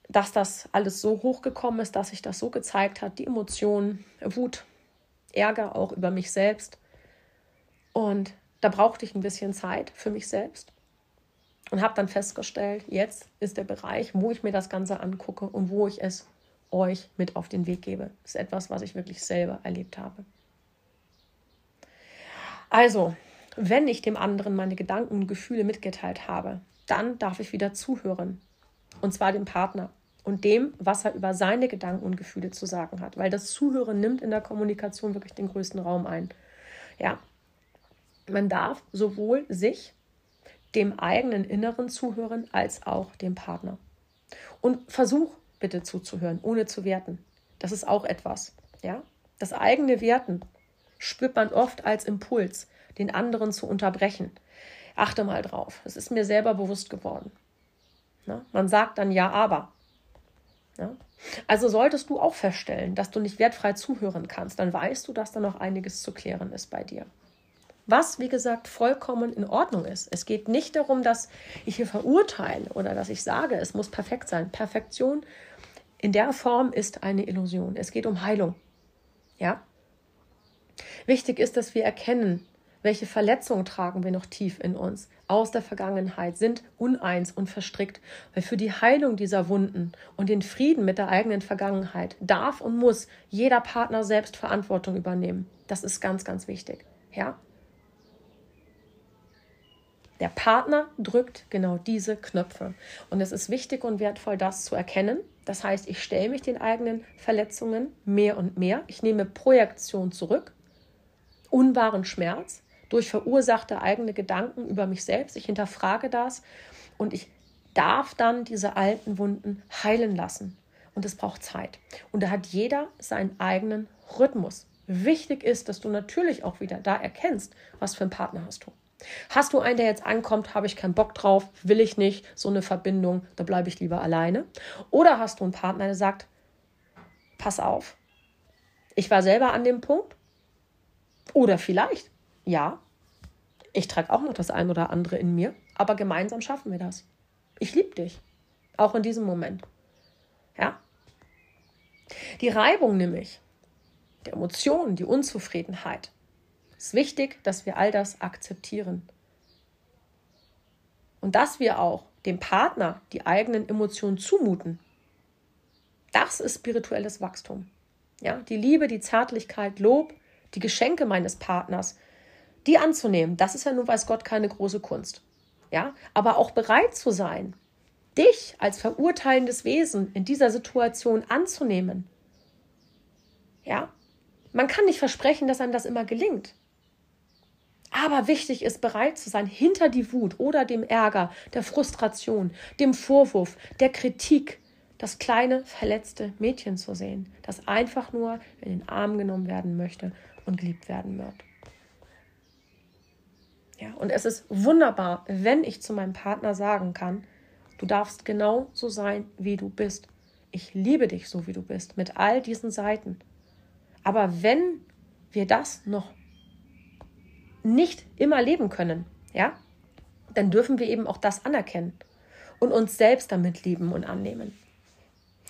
S1: dass das alles so hochgekommen ist, dass sich das so gezeigt hat, die Emotionen, Wut, Ärger auch über mich selbst. Und da brauchte ich ein bisschen Zeit für mich selbst und habe dann festgestellt, jetzt ist der Bereich, wo ich mir das Ganze angucke und wo ich es euch mit auf den Weg gebe. Das ist etwas, was ich wirklich selber erlebt habe. Also, wenn ich dem anderen meine Gedanken und Gefühle mitgeteilt habe, dann darf ich wieder zuhören. Und zwar dem Partner und dem, was er über seine Gedanken und Gefühle zu sagen hat. Weil das Zuhören nimmt in der Kommunikation wirklich den größten Raum ein. Ja, man darf sowohl sich, dem eigenen Inneren zuhören, als auch dem Partner. Und versuch bitte zuzuhören, ohne zu werten. Das ist auch etwas. Ja? Das eigene Werten spürt man oft als Impuls, den anderen zu unterbrechen. Achte mal drauf. Es ist mir selber bewusst geworden. Na? Man sagt dann ja, aber. Ja? Also solltest du auch feststellen, dass du nicht wertfrei zuhören kannst, dann weißt du, dass da noch einiges zu klären ist bei dir. Was, wie gesagt, vollkommen in Ordnung ist. Es geht nicht darum, dass ich hier verurteile oder dass ich sage, es muss perfekt sein. Perfektion in der Form ist eine Illusion. Es geht um Heilung. Ja? Wichtig ist, dass wir erkennen, Welche Verletzungen tragen wir noch tief in uns aus der Vergangenheit, sind uneins und verstrickt? Weil für die Heilung dieser Wunden und den Frieden mit der eigenen Vergangenheit darf und muss jeder Partner selbst Verantwortung übernehmen. Das ist ganz, ganz wichtig. Ja? Der Partner drückt genau diese Knöpfe. Und es ist wichtig und wertvoll, das zu erkennen. Das heißt, ich stelle mich den eigenen Verletzungen mehr und mehr. Ich nehme Projektion zurück, unwahren Schmerz durch verursachte eigene Gedanken über mich selbst. Ich hinterfrage das und ich darf dann diese alten Wunden heilen lassen. Und es braucht Zeit. Und da hat jeder seinen eigenen Rhythmus. Wichtig ist, dass du natürlich auch wieder da erkennst, was für einen Partner hast du. Hast du einen, der jetzt ankommt, habe ich keinen Bock drauf, will ich nicht, so eine Verbindung, da bleibe ich lieber alleine. Oder hast du einen Partner, der sagt, pass auf, ich war selber an dem Punkt. Oder vielleicht ja, ich trage auch noch das ein oder andere in mir, aber gemeinsam schaffen wir das. Ich liebe dich, auch in diesem Moment. Ja? Die Reibung nämlich, die Emotionen, die Unzufriedenheit. Es ist wichtig, dass wir all das akzeptieren. Und dass wir auch dem Partner die eigenen Emotionen zumuten. Das ist spirituelles Wachstum. Ja, die Liebe, die Zärtlichkeit, Lob, die Geschenke meines Partners, die anzunehmen, das ist ja nun weiß Gott keine große Kunst. Ja, aber auch bereit zu sein, dich als verurteilendes Wesen in dieser Situation anzunehmen. Ja, man kann nicht versprechen, dass einem das immer gelingt. Aber wichtig ist, bereit zu sein, hinter die Wut oder dem Ärger, der Frustration, dem Vorwurf, der Kritik, das kleine, verletzte Mädchen zu sehen, das einfach nur in den Arm genommen werden möchte und geliebt werden wird. Ja, und es ist wunderbar, wenn ich zu meinem Partner sagen kann, du darfst genau so sein, wie du bist. Ich liebe dich so, wie du bist, mit all diesen Seiten. Aber wenn wir das noch nicht immer leben können, ja, dann dürfen wir eben auch das anerkennen und uns selbst damit lieben und annehmen.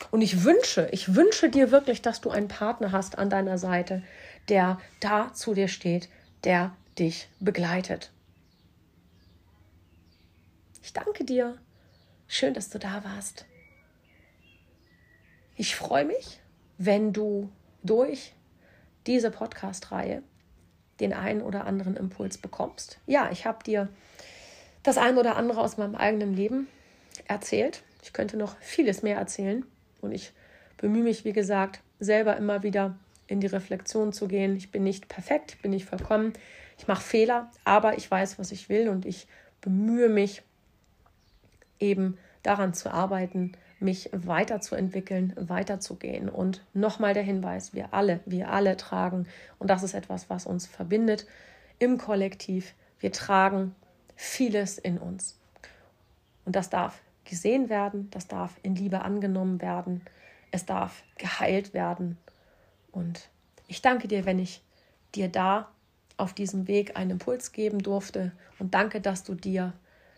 S1: Und ich wünsche, ich wünsche dir wirklich, dass du einen Partner hast an deiner Seite, der da zu dir steht, der dich begleitet. Ich danke dir. Schön, dass du da warst. Ich freue mich, wenn du durch diese Podcast-Reihe den einen oder anderen Impuls bekommst. Ja, ich habe dir das ein oder andere aus meinem eigenen Leben erzählt. Ich könnte noch vieles mehr erzählen und ich bemühe mich, wie gesagt, selber immer wieder in die Reflexion zu gehen. Ich bin nicht perfekt, ich bin nicht vollkommen, ich mache Fehler, aber ich weiß, was ich will und ich bemühe mich, eben daran zu arbeiten, mich weiterzuentwickeln, weiterzugehen. Und nochmal der Hinweis, wir alle, wir alle tragen, und das ist etwas, was uns verbindet im Kollektiv, wir tragen vieles in uns. Und das darf gesehen werden, das darf in Liebe angenommen werden, es darf geheilt werden. Und ich danke dir, wenn ich dir da auf diesem Weg einen Impuls geben durfte und danke, dass du dir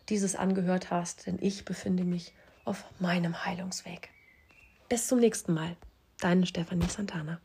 S1: dieses angehört hast, denn ich befinde mich auf meinem Heilungsweg. Bis zum nächsten Mal. Deine Stefanie Santana.